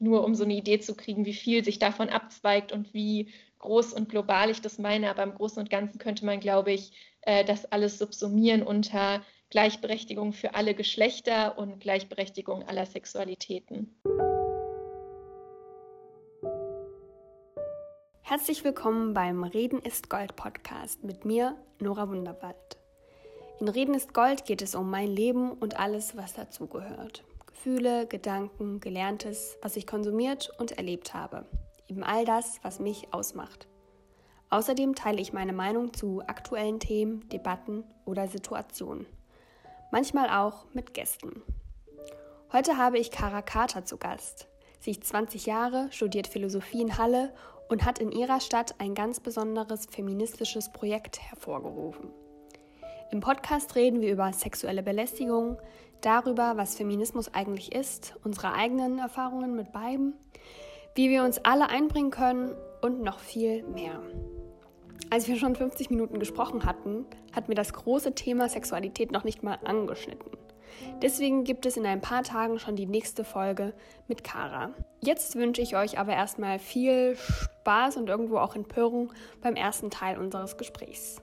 nur um so eine Idee zu kriegen, wie viel sich davon abzweigt und wie groß und global ich das meine. Aber im Großen und Ganzen könnte man, glaube ich, äh, das alles subsumieren unter Gleichberechtigung für alle Geschlechter und Gleichberechtigung aller Sexualitäten. Herzlich willkommen beim Reden ist Gold Podcast mit mir, Nora Wunderwald. In Reden ist Gold geht es um mein Leben und alles, was dazugehört. Gefühle, Gedanken, Gelerntes, was ich konsumiert und erlebt habe. Eben all das, was mich ausmacht. Außerdem teile ich meine Meinung zu aktuellen Themen, Debatten oder Situationen. Manchmal auch mit Gästen. Heute habe ich Kara Carter zu Gast. Sie ist 20 Jahre, studiert Philosophie in Halle und hat in ihrer Stadt ein ganz besonderes feministisches Projekt hervorgerufen. Im Podcast reden wir über sexuelle Belästigung, darüber, was Feminismus eigentlich ist, unsere eigenen Erfahrungen mit beiden, wie wir uns alle einbringen können und noch viel mehr. Als wir schon 50 Minuten gesprochen hatten, hat mir das große Thema Sexualität noch nicht mal angeschnitten. Deswegen gibt es in ein paar Tagen schon die nächste Folge mit Kara. Jetzt wünsche ich euch aber erstmal viel Spaß und irgendwo auch Empörung beim ersten Teil unseres Gesprächs.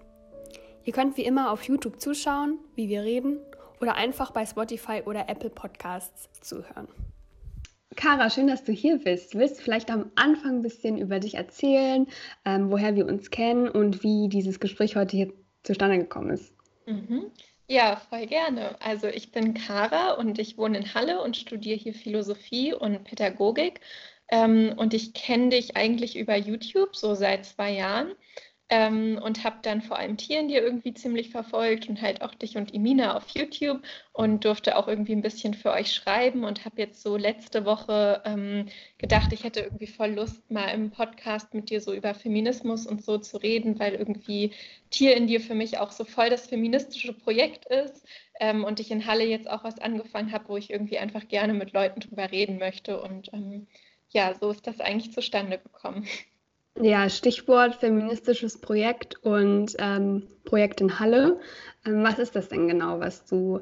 Ihr könnt wie immer auf YouTube zuschauen, wie wir reden, oder einfach bei Spotify oder Apple Podcasts zuhören. Kara, schön, dass du hier bist. Willst du vielleicht am Anfang ein bisschen über dich erzählen, ähm, woher wir uns kennen und wie dieses Gespräch heute hier zustande gekommen ist? Mhm. Ja, voll gerne. Also ich bin Kara und ich wohne in Halle und studiere hier Philosophie und Pädagogik. Ähm, und ich kenne dich eigentlich über YouTube, so seit zwei Jahren. Ähm, und habe dann vor allem Tieren dir irgendwie ziemlich verfolgt und halt auch dich und Imina auf YouTube und durfte auch irgendwie ein bisschen für euch schreiben und habe jetzt so letzte Woche ähm, gedacht, ich hätte irgendwie voll Lust, mal im Podcast mit dir so über Feminismus und so zu reden, weil irgendwie Tier in dir für mich auch so voll das feministische Projekt ist ähm, und ich in Halle jetzt auch was angefangen habe, wo ich irgendwie einfach gerne mit Leuten drüber reden möchte und ähm, ja, so ist das eigentlich zustande gekommen. Ja, Stichwort feministisches Projekt und ähm, Projekt in Halle. Ähm, was ist das denn genau, was du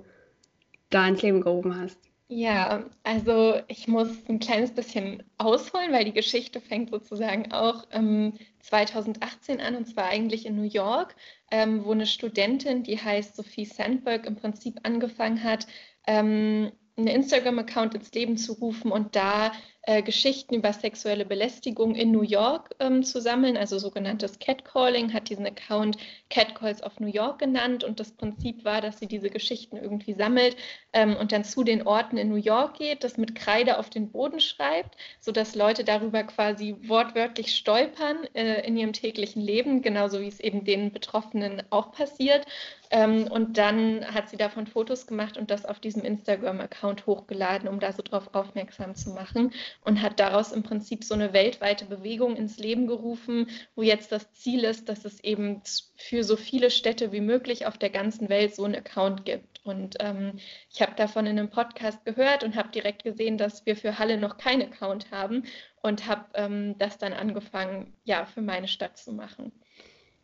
da ins Leben gerufen hast? Ja, also ich muss ein kleines bisschen ausholen, weil die Geschichte fängt sozusagen auch ähm, 2018 an und zwar eigentlich in New York, ähm, wo eine Studentin, die heißt Sophie Sandberg, im Prinzip angefangen hat, ähm, einen Instagram-Account ins Leben zu rufen und da äh, Geschichten über sexuelle Belästigung in New York ähm, zu sammeln, also sogenanntes Catcalling, hat diesen Account Catcalls of New York genannt. Und das Prinzip war, dass sie diese Geschichten irgendwie sammelt ähm, und dann zu den Orten in New York geht, das mit Kreide auf den Boden schreibt, sodass Leute darüber quasi wortwörtlich stolpern äh, in ihrem täglichen Leben, genauso wie es eben den Betroffenen auch passiert ähm, und dann hat sie davon Fotos gemacht und das auf diesem Instagram-Account hochgeladen, um da so drauf aufmerksam zu machen. Und hat daraus im Prinzip so eine weltweite Bewegung ins Leben gerufen, wo jetzt das Ziel ist, dass es eben für so viele Städte wie möglich auf der ganzen Welt so einen Account gibt. Und ähm, ich habe davon in einem Podcast gehört und habe direkt gesehen, dass wir für Halle noch keinen Account haben und habe ähm, das dann angefangen, ja, für meine Stadt zu machen.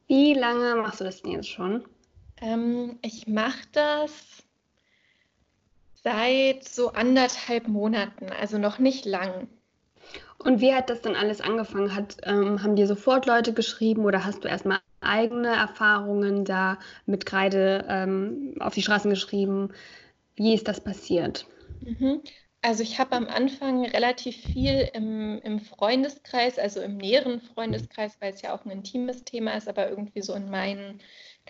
Wie lange machst du das denn jetzt schon? Ähm, ich mache das seit so anderthalb Monaten, also noch nicht lang. Und wie hat das dann alles angefangen? Hat, ähm, haben dir sofort Leute geschrieben oder hast du erstmal eigene Erfahrungen da mit Kreide ähm, auf die Straßen geschrieben? Wie ist das passiert? Mhm. Also ich habe am Anfang relativ viel im, im, Freundeskreis, also im näheren Freundeskreis, weil es ja auch ein intimes Thema ist, aber irgendwie so in meinen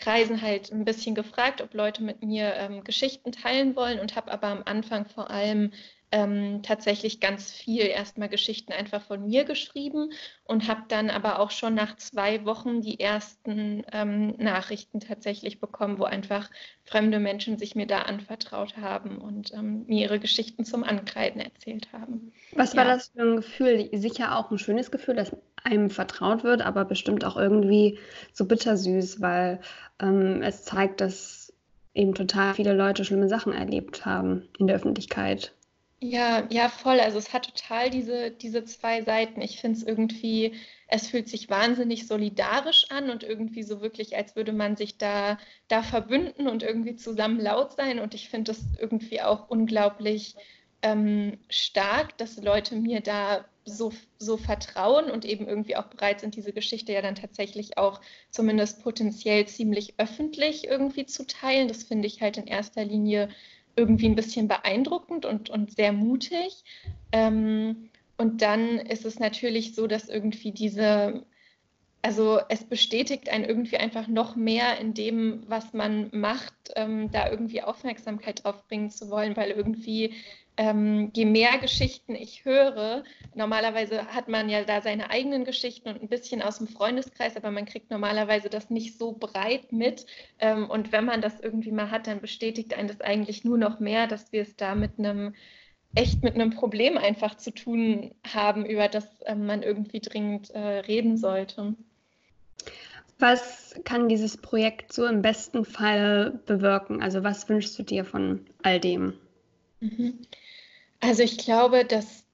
Kreisen halt ein bisschen gefragt, ob Leute mit mir ähm, Geschichten teilen wollen und habe aber am Anfang vor allem ähm, tatsächlich ganz viel erstmal Geschichten einfach von mir geschrieben und habe dann aber auch schon nach zwei Wochen die ersten ähm, Nachrichten tatsächlich bekommen, wo einfach fremde Menschen sich mir da anvertraut haben und ähm, mir ihre Geschichten zum Ankreiden erzählt haben. Was war das für ein Gefühl? Sicher auch ein schönes Gefühl, dass einem vertraut wird, aber bestimmt auch irgendwie so bittersüß, weil ähm, es zeigt, dass eben total viele Leute schlimme Sachen erlebt haben in der Öffentlichkeit. Ja, ja, voll. Also es hat total diese, diese zwei Seiten. Ich finde es irgendwie, es fühlt sich wahnsinnig solidarisch an und irgendwie so wirklich, als würde man sich da, da verbünden und irgendwie zusammen laut sein. Und ich finde es irgendwie auch unglaublich ähm, stark, dass Leute mir da so, so vertrauen und eben irgendwie auch bereit sind, diese Geschichte ja dann tatsächlich auch zumindest potenziell ziemlich öffentlich irgendwie zu teilen. Das finde ich halt in erster Linie irgendwie ein bisschen beeindruckend und, und sehr mutig. Ähm, und dann ist es natürlich so, dass irgendwie diese, also es bestätigt einen irgendwie einfach noch mehr in dem, was man macht, ähm, da irgendwie Aufmerksamkeit drauf bringen zu wollen, weil irgendwie ähm, je mehr Geschichten ich höre, normalerweise hat man ja da seine eigenen Geschichten und ein bisschen aus dem Freundeskreis, aber man kriegt normalerweise das nicht so breit mit. Ähm, und wenn man das irgendwie mal hat, dann bestätigt einen das eigentlich nur noch mehr, dass wir es da mit einem echt mit einem Problem einfach zu tun haben, über das äh, man irgendwie dringend äh, reden sollte. Was kann dieses Projekt so im besten Fall bewirken? Also was wünschst du dir von all dem? Mhm. Also ich glaube, das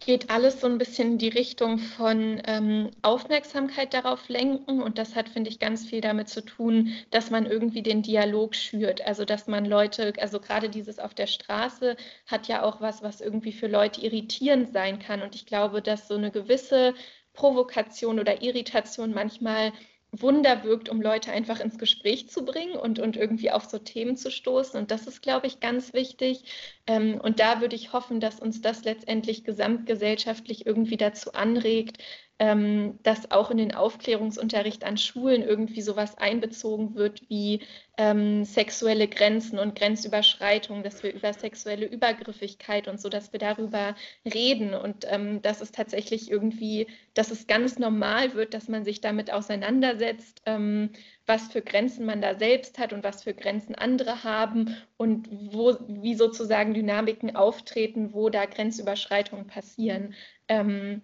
geht alles so ein bisschen in die Richtung von ähm, Aufmerksamkeit darauf lenken. Und das hat, finde ich, ganz viel damit zu tun, dass man irgendwie den Dialog schürt. Also dass man Leute, also gerade dieses auf der Straße hat ja auch was, was irgendwie für Leute irritierend sein kann. Und ich glaube, dass so eine gewisse Provokation oder Irritation manchmal Wunder wirkt, um Leute einfach ins Gespräch zu bringen und, und irgendwie auf so Themen zu stoßen. Und das ist, glaube ich, ganz wichtig. Ähm, und da würde ich hoffen, dass uns das letztendlich gesamtgesellschaftlich irgendwie dazu anregt, ähm, dass auch in den Aufklärungsunterricht an Schulen irgendwie sowas einbezogen wird wie ähm, sexuelle Grenzen und Grenzüberschreitungen, dass wir über sexuelle Übergriffigkeit und so, dass wir darüber reden und ähm, dass es tatsächlich irgendwie, dass es ganz normal wird, dass man sich damit auseinandersetzt, ähm, was für Grenzen man da selbst hat und was für Grenzen andere haben und wo, wie sozusagen Dynamiken auftreten, wo da Grenzüberschreitungen passieren. Ähm,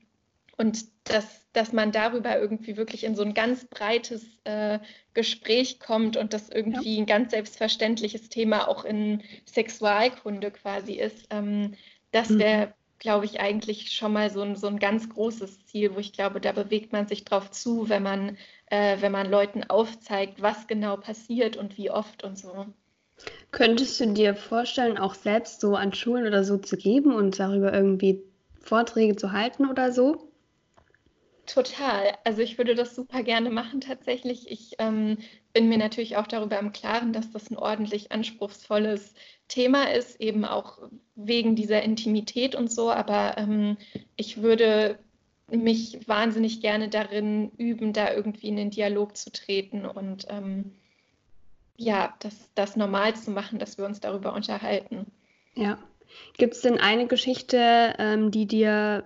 und dass, dass man darüber irgendwie wirklich in so ein ganz breites äh, Gespräch kommt und das irgendwie ja. ein ganz selbstverständliches Thema auch in Sexualkunde quasi ist, ähm, das wäre, mhm. glaube ich, eigentlich schon mal so ein, so ein ganz großes Ziel, wo ich glaube, da bewegt man sich drauf zu, wenn man, äh, wenn man Leuten aufzeigt, was genau passiert und wie oft und so. Könntest du dir vorstellen, auch selbst so an Schulen oder so zu geben und darüber irgendwie Vorträge zu halten oder so? Total. Also ich würde das super gerne machen tatsächlich. Ich ähm, bin mir natürlich auch darüber im Klaren, dass das ein ordentlich anspruchsvolles Thema ist, eben auch wegen dieser Intimität und so. Aber ähm, ich würde mich wahnsinnig gerne darin üben, da irgendwie in den Dialog zu treten und ähm, ja, das, das normal zu machen, dass wir uns darüber unterhalten. Ja. Gibt es denn eine Geschichte, ähm, die dir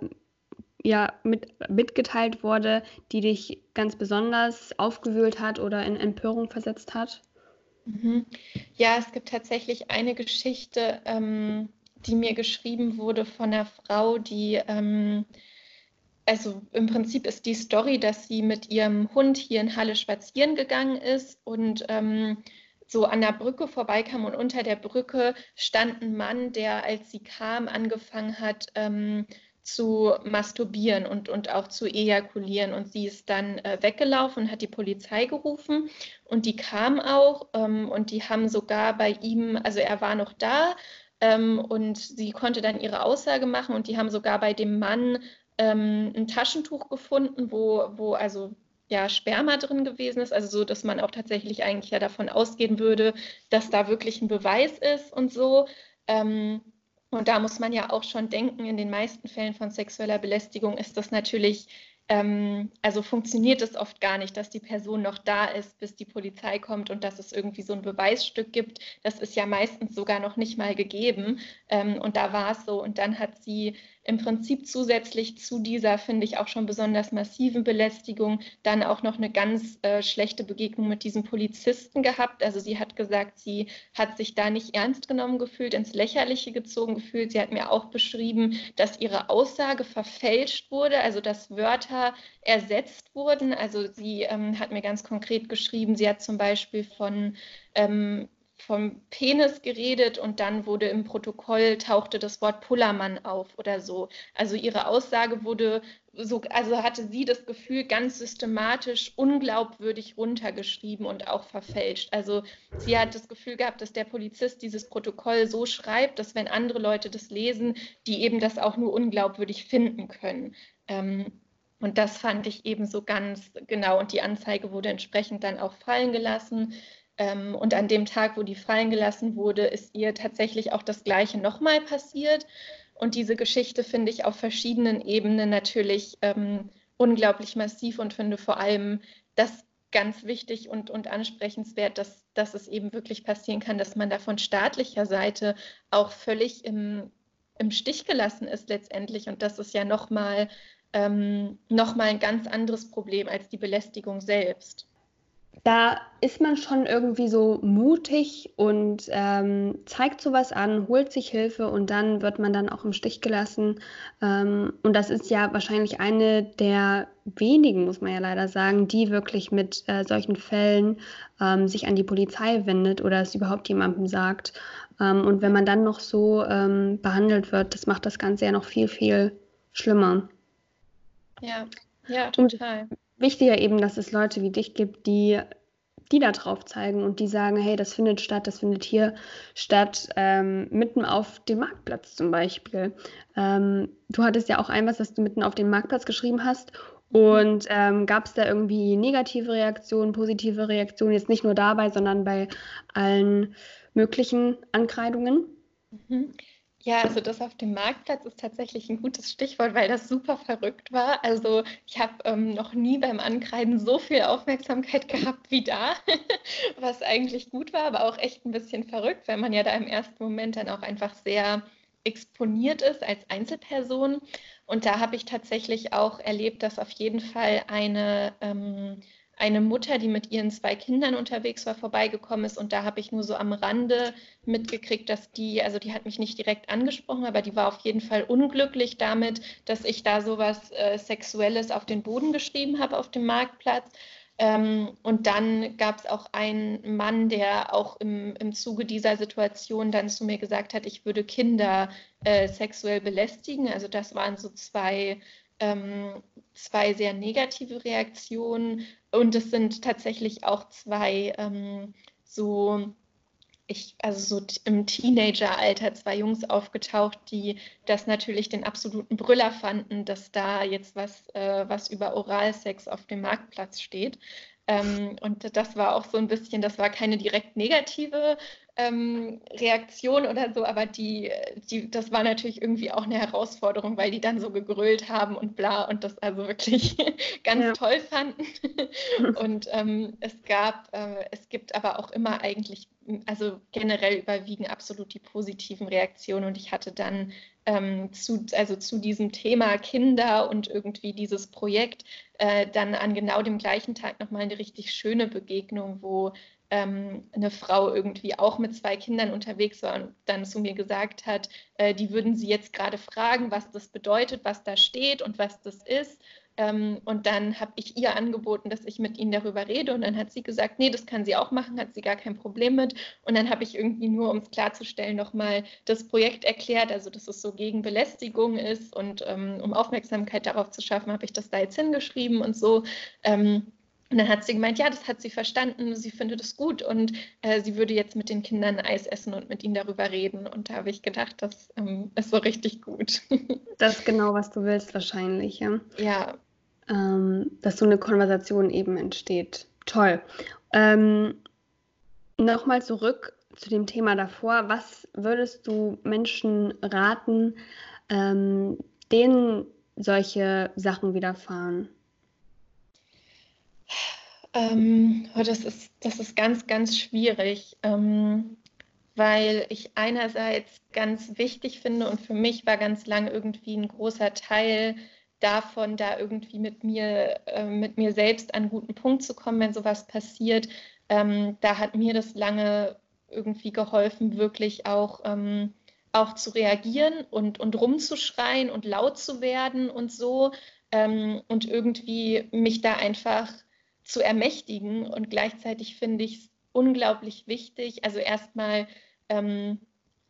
ja mit, mitgeteilt wurde, die dich ganz besonders aufgewühlt hat oder in Empörung versetzt hat? Mhm. Ja, es gibt tatsächlich eine Geschichte, ähm, die mir geschrieben wurde von einer Frau, die, ähm, also im Prinzip ist die Story, dass sie mit ihrem Hund hier in Halle spazieren gegangen ist und ähm, so an der Brücke vorbeikam und unter der Brücke stand ein Mann, der, als sie kam, angefangen hat, ähm, zu masturbieren und, und auch zu ejakulieren. Und sie ist dann äh, weggelaufen und hat die Polizei gerufen. Und die kam auch ähm, und die haben sogar bei ihm, also er war noch da ähm, und sie konnte dann ihre Aussage machen und die haben sogar bei dem Mann ähm, ein Taschentuch gefunden, wo, wo also ja, Sperma drin gewesen ist, also so, dass man auch tatsächlich eigentlich ja davon ausgehen würde, dass da wirklich ein Beweis ist und so. Ähm, und da muss man ja auch schon denken, in den meisten Fällen von sexueller Belästigung ist das natürlich, ähm, also funktioniert es oft gar nicht, dass die Person noch da ist, bis die Polizei kommt und dass es irgendwie so ein Beweisstück gibt. Das ist ja meistens sogar noch nicht mal gegeben. Ähm, und da war es so. Und dann hat sie im Prinzip zusätzlich zu dieser, finde ich, auch schon besonders massiven Belästigung dann auch noch eine ganz äh, schlechte Begegnung mit diesem Polizisten gehabt. Also sie hat gesagt, sie hat sich da nicht ernst genommen gefühlt, ins Lächerliche gezogen gefühlt. Sie hat mir auch beschrieben, dass ihre Aussage verfälscht wurde, also dass Wörter ersetzt wurden. Also sie ähm, hat mir ganz konkret geschrieben, sie hat zum Beispiel von ähm, vom Penis geredet und dann wurde im Protokoll tauchte das Wort Pullermann auf oder so. Also ihre Aussage wurde so, also hatte sie das Gefühl ganz systematisch unglaubwürdig runtergeschrieben und auch verfälscht. Also sie hat das Gefühl gehabt, dass der Polizist dieses Protokoll so schreibt, dass wenn andere Leute das lesen, die eben das auch nur unglaubwürdig finden können. Ähm, und das fand ich eben so ganz genau. Und die Anzeige wurde entsprechend dann auch fallen gelassen. Ähm, und an dem Tag, wo die fallen gelassen wurde, ist ihr tatsächlich auch das Gleiche nochmal passiert. Und diese Geschichte finde ich auf verschiedenen Ebenen natürlich ähm, unglaublich massiv und finde vor allem das ganz wichtig und, und ansprechenswert, dass, dass es eben wirklich passieren kann, dass man da von staatlicher Seite auch völlig im, im Stich gelassen ist letztendlich. Und das ist ja nochmal ähm, noch ein ganz anderes Problem als die Belästigung selbst da ist man schon irgendwie so mutig und ähm, zeigt sowas an, holt sich Hilfe und dann wird man dann auch im Stich gelassen. Ähm, und das ist ja wahrscheinlich eine der wenigen, muss man ja leider sagen, die wirklich mit äh, solchen Fällen ähm, sich an die Polizei wendet oder es überhaupt jemandem sagt. Ähm, und wenn man dann noch so ähm, behandelt wird, das macht das Ganze ja noch viel, viel schlimmer. Ja, ja, total. Und wichtiger eben, dass es Leute wie dich gibt, die die da drauf zeigen und die sagen, hey, das findet statt, das findet hier statt, ähm, mitten auf dem Marktplatz zum Beispiel. Ähm, du hattest ja auch ein was, was du mitten auf dem Marktplatz geschrieben hast. Und ähm, gab es da irgendwie negative Reaktionen, positive Reaktionen, jetzt nicht nur dabei, sondern bei allen möglichen Ankreidungen? Mhm. Ja, also das auf dem Marktplatz ist tatsächlich ein gutes Stichwort, weil das super verrückt war. Also ich habe ähm, noch nie beim Ankreiden so viel Aufmerksamkeit gehabt wie da, was eigentlich gut war, aber auch echt ein bisschen verrückt, weil man ja da im ersten Moment dann auch einfach sehr exponiert ist als Einzelperson. Und da habe ich tatsächlich auch erlebt, dass auf jeden Fall eine... Ähm, eine Mutter, die mit ihren zwei Kindern unterwegs war, vorbeigekommen ist. Und da habe ich nur so am Rande mitgekriegt, dass die, also die hat mich nicht direkt angesprochen, aber die war auf jeden Fall unglücklich damit, dass ich da sowas äh, Sexuelles auf den Boden geschrieben habe auf dem Marktplatz. Ähm, und dann gab es auch einen Mann, der auch im, im Zuge dieser Situation dann zu mir gesagt hat, ich würde Kinder äh, sexuell belästigen. Also das waren so zwei ähm, zwei sehr negative Reaktionen und es sind tatsächlich auch zwei ähm, so ich, also so im Teenageralter zwei Jungs aufgetaucht, die das natürlich den absoluten Brüller fanden, dass da jetzt was, äh, was über Oralsex auf dem Marktplatz steht. Ähm, und das war auch so ein bisschen, das war keine direkt negative ähm, Reaktion oder so, aber die, die, das war natürlich irgendwie auch eine Herausforderung, weil die dann so gegrölt haben und bla und das also wirklich ganz ja. toll fanden. und ähm, es gab, äh, es gibt aber auch immer eigentlich, also generell überwiegen absolut die positiven Reaktionen und ich hatte dann ähm, zu, also zu diesem Thema Kinder und irgendwie dieses Projekt äh, dann an genau dem gleichen Tag nochmal eine richtig schöne Begegnung, wo ähm, eine Frau irgendwie auch mit zwei Kindern unterwegs war und dann zu mir gesagt hat, äh, die würden sie jetzt gerade fragen, was das bedeutet, was da steht und was das ist. Ähm, und dann habe ich ihr angeboten, dass ich mit ihnen darüber rede. Und dann hat sie gesagt, nee, das kann sie auch machen, hat sie gar kein Problem mit. Und dann habe ich irgendwie nur, um es klarzustellen, nochmal das Projekt erklärt, also dass es so gegen Belästigung ist und ähm, um Aufmerksamkeit darauf zu schaffen, habe ich das da jetzt hingeschrieben und so. Ähm, und dann hat sie gemeint, ja, das hat sie verstanden, sie findet es gut und äh, sie würde jetzt mit den Kindern Eis essen und mit ihnen darüber reden. Und da habe ich gedacht, das ähm, ist so richtig gut. das ist genau, was du willst wahrscheinlich, ja. Ja. Ähm, dass so eine Konversation eben entsteht. Toll. Ähm, Nochmal zurück zu dem Thema davor. Was würdest du Menschen raten, ähm, denen solche Sachen widerfahren? Ähm, oh, das, ist, das ist ganz, ganz schwierig, ähm, weil ich einerseits ganz wichtig finde und für mich war ganz lang irgendwie ein großer Teil davon, da irgendwie mit mir, äh, mit mir selbst an einen guten Punkt zu kommen, wenn sowas passiert. Ähm, da hat mir das lange irgendwie geholfen, wirklich auch, ähm, auch zu reagieren und, und rumzuschreien und laut zu werden und so. Ähm, und irgendwie mich da einfach zu ermächtigen. Und gleichzeitig finde ich es unglaublich wichtig. Also erstmal ähm,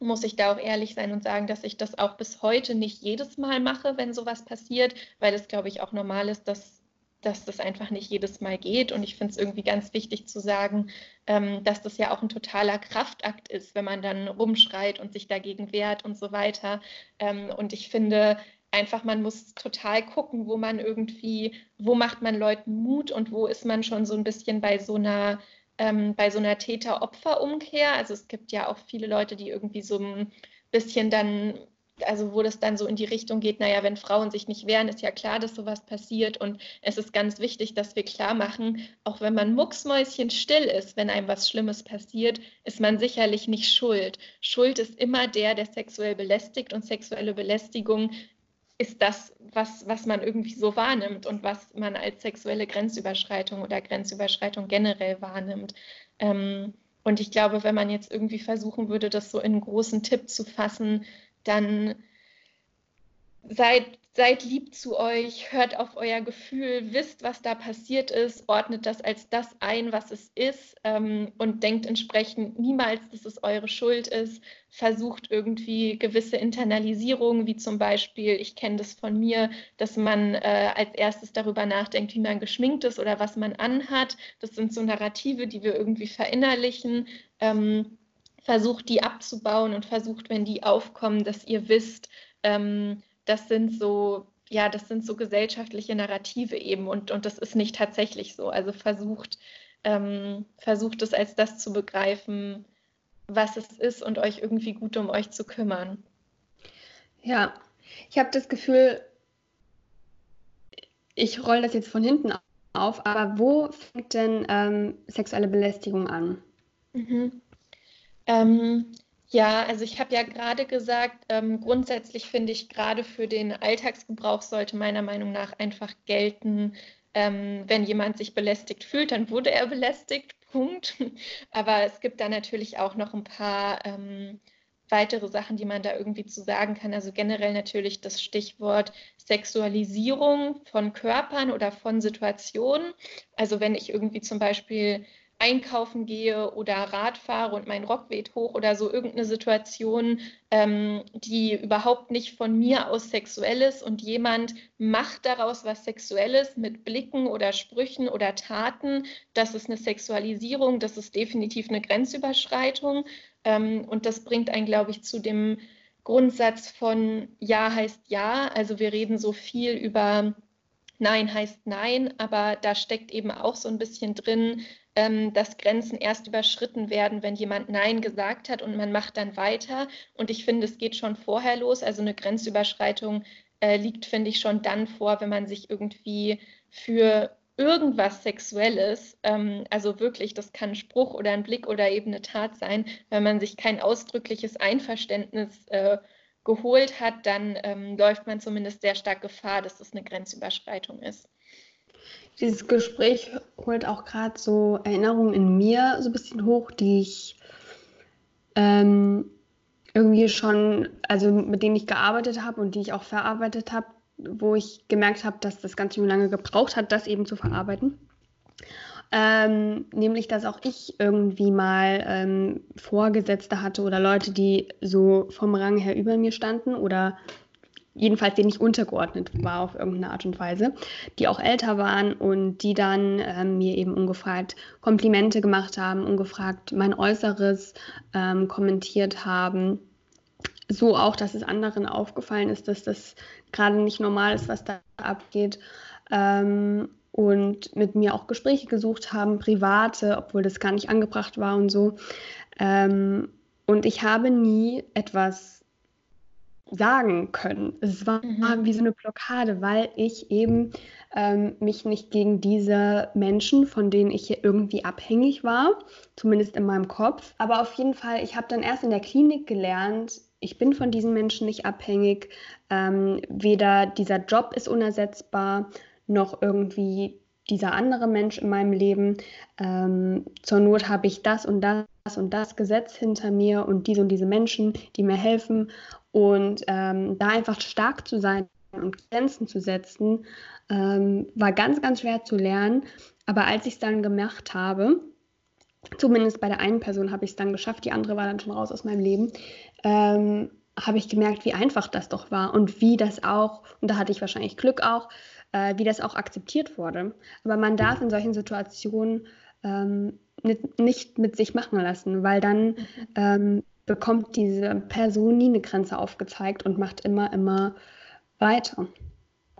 muss ich da auch ehrlich sein und sagen, dass ich das auch bis heute nicht jedes Mal mache, wenn sowas passiert, weil es, glaube ich, auch normal ist, dass, dass das einfach nicht jedes Mal geht. Und ich finde es irgendwie ganz wichtig zu sagen, ähm, dass das ja auch ein totaler Kraftakt ist, wenn man dann rumschreit und sich dagegen wehrt und so weiter. Ähm, und ich finde, einfach, man muss total gucken, wo man irgendwie, wo macht man Leuten Mut und wo ist man schon so ein bisschen bei so einer ähm, bei so einer Täter-Opfer-Umkehr. Also es gibt ja auch viele Leute, die irgendwie so ein bisschen dann, also wo das dann so in die Richtung geht, naja, wenn Frauen sich nicht wehren, ist ja klar, dass sowas passiert. Und es ist ganz wichtig, dass wir klar machen, auch wenn man mucksmäuschen still ist, wenn einem was Schlimmes passiert, ist man sicherlich nicht schuld. Schuld ist immer der, der sexuell belästigt und sexuelle Belästigung ist das, was, was man irgendwie so wahrnimmt und was man als sexuelle Grenzüberschreitung oder Grenzüberschreitung generell wahrnimmt. Ähm, und ich glaube, wenn man jetzt irgendwie versuchen würde, das so in einen großen Tipp zu fassen, dann seid seid lieb zu euch, hört auf euer Gefühl, wisst, was da passiert ist, ordnet das als das ein, was es ist ähm, und denkt entsprechend niemals, dass es eure Schuld ist. Versucht irgendwie gewisse Internalisierungen, wie zum Beispiel, ich kenne das von mir, dass man äh, als erstes darüber nachdenkt, wie man geschminkt ist oder was man anhat. Das sind so Narrative, die wir irgendwie verinnerlichen. Ähm, versucht die abzubauen und versucht, wenn die aufkommen, dass ihr wisst, ähm, das sind so, ja, das sind so gesellschaftliche Narrative eben und, und das ist nicht tatsächlich so. Also versucht, ähm, versucht es als das zu begreifen, was es ist und euch irgendwie gut um euch zu kümmern. Ja, ich habe das Gefühl, ich rolle das jetzt von hinten auf, aber wo fängt denn ähm, sexuelle Belästigung an? Mhm. Ähm, ja, also ich habe ja gerade gesagt, ähm, grundsätzlich finde ich, gerade für den Alltagsgebrauch sollte meiner Meinung nach einfach gelten, ähm, wenn jemand sich belästigt fühlt, dann wurde er belästigt, Punkt. Aber es gibt da natürlich auch noch ein paar ähm, weitere Sachen, die man da irgendwie zu sagen kann. Also generell natürlich das Stichwort Sexualisierung von Körpern oder von Situationen. Also wenn ich irgendwie zum Beispiel einkaufen gehe oder Rad fahre und mein Rock weht hoch oder so irgendeine Situation, ähm, die überhaupt nicht von mir aus sexuell ist und jemand macht daraus was Sexuelles mit Blicken oder Sprüchen oder Taten, das ist eine Sexualisierung, das ist definitiv eine Grenzüberschreitung ähm, und das bringt einen, glaube ich, zu dem Grundsatz von Ja heißt Ja. Also wir reden so viel über Nein heißt Nein, aber da steckt eben auch so ein bisschen drin, ähm, dass Grenzen erst überschritten werden, wenn jemand Nein gesagt hat und man macht dann weiter. Und ich finde, es geht schon vorher los. Also eine Grenzüberschreitung äh, liegt, finde ich, schon dann vor, wenn man sich irgendwie für irgendwas Sexuelles, ähm, also wirklich, das kann ein Spruch oder ein Blick oder eben eine Tat sein, wenn man sich kein ausdrückliches Einverständnis äh, geholt hat, dann ähm, läuft man zumindest sehr stark Gefahr, dass das eine Grenzüberschreitung ist dieses Gespräch holt auch gerade so Erinnerungen in mir so ein bisschen hoch, die ich ähm, irgendwie schon, also mit denen ich gearbeitet habe und die ich auch verarbeitet habe, wo ich gemerkt habe, dass das ganz schön lange gebraucht hat, das eben zu verarbeiten. Ähm, nämlich, dass auch ich irgendwie mal ähm, Vorgesetzte hatte oder Leute, die so vom Rang her über mir standen oder jedenfalls denen ich untergeordnet war auf irgendeine Art und Weise, die auch älter waren und die dann äh, mir eben ungefragt Komplimente gemacht haben, ungefragt mein Äußeres ähm, kommentiert haben. So auch, dass es anderen aufgefallen ist, dass das gerade nicht normal ist, was da abgeht. Ähm, und mit mir auch Gespräche gesucht haben, private, obwohl das gar nicht angebracht war und so. Ähm, und ich habe nie etwas sagen können. Es war mhm. wie so eine Blockade, weil ich eben ähm, mich nicht gegen diese Menschen, von denen ich hier irgendwie abhängig war, zumindest in meinem Kopf. Aber auf jeden Fall, ich habe dann erst in der Klinik gelernt, ich bin von diesen Menschen nicht abhängig. Ähm, weder dieser Job ist unersetzbar, noch irgendwie dieser andere Mensch in meinem Leben. Ähm, zur Not habe ich das und das und das Gesetz hinter mir und diese und diese Menschen, die mir helfen. Und ähm, da einfach stark zu sein und Grenzen zu setzen, ähm, war ganz, ganz schwer zu lernen. Aber als ich es dann gemacht habe, zumindest bei der einen Person habe ich es dann geschafft, die andere war dann schon raus aus meinem Leben, ähm, habe ich gemerkt, wie einfach das doch war und wie das auch, und da hatte ich wahrscheinlich Glück auch, äh, wie das auch akzeptiert wurde. Aber man darf in solchen Situationen ähm, nicht, nicht, mit sich machen lassen, weil dann mhm. ähm, bekommt diese Person nie eine Grenze aufgezeigt und macht immer, immer weiter.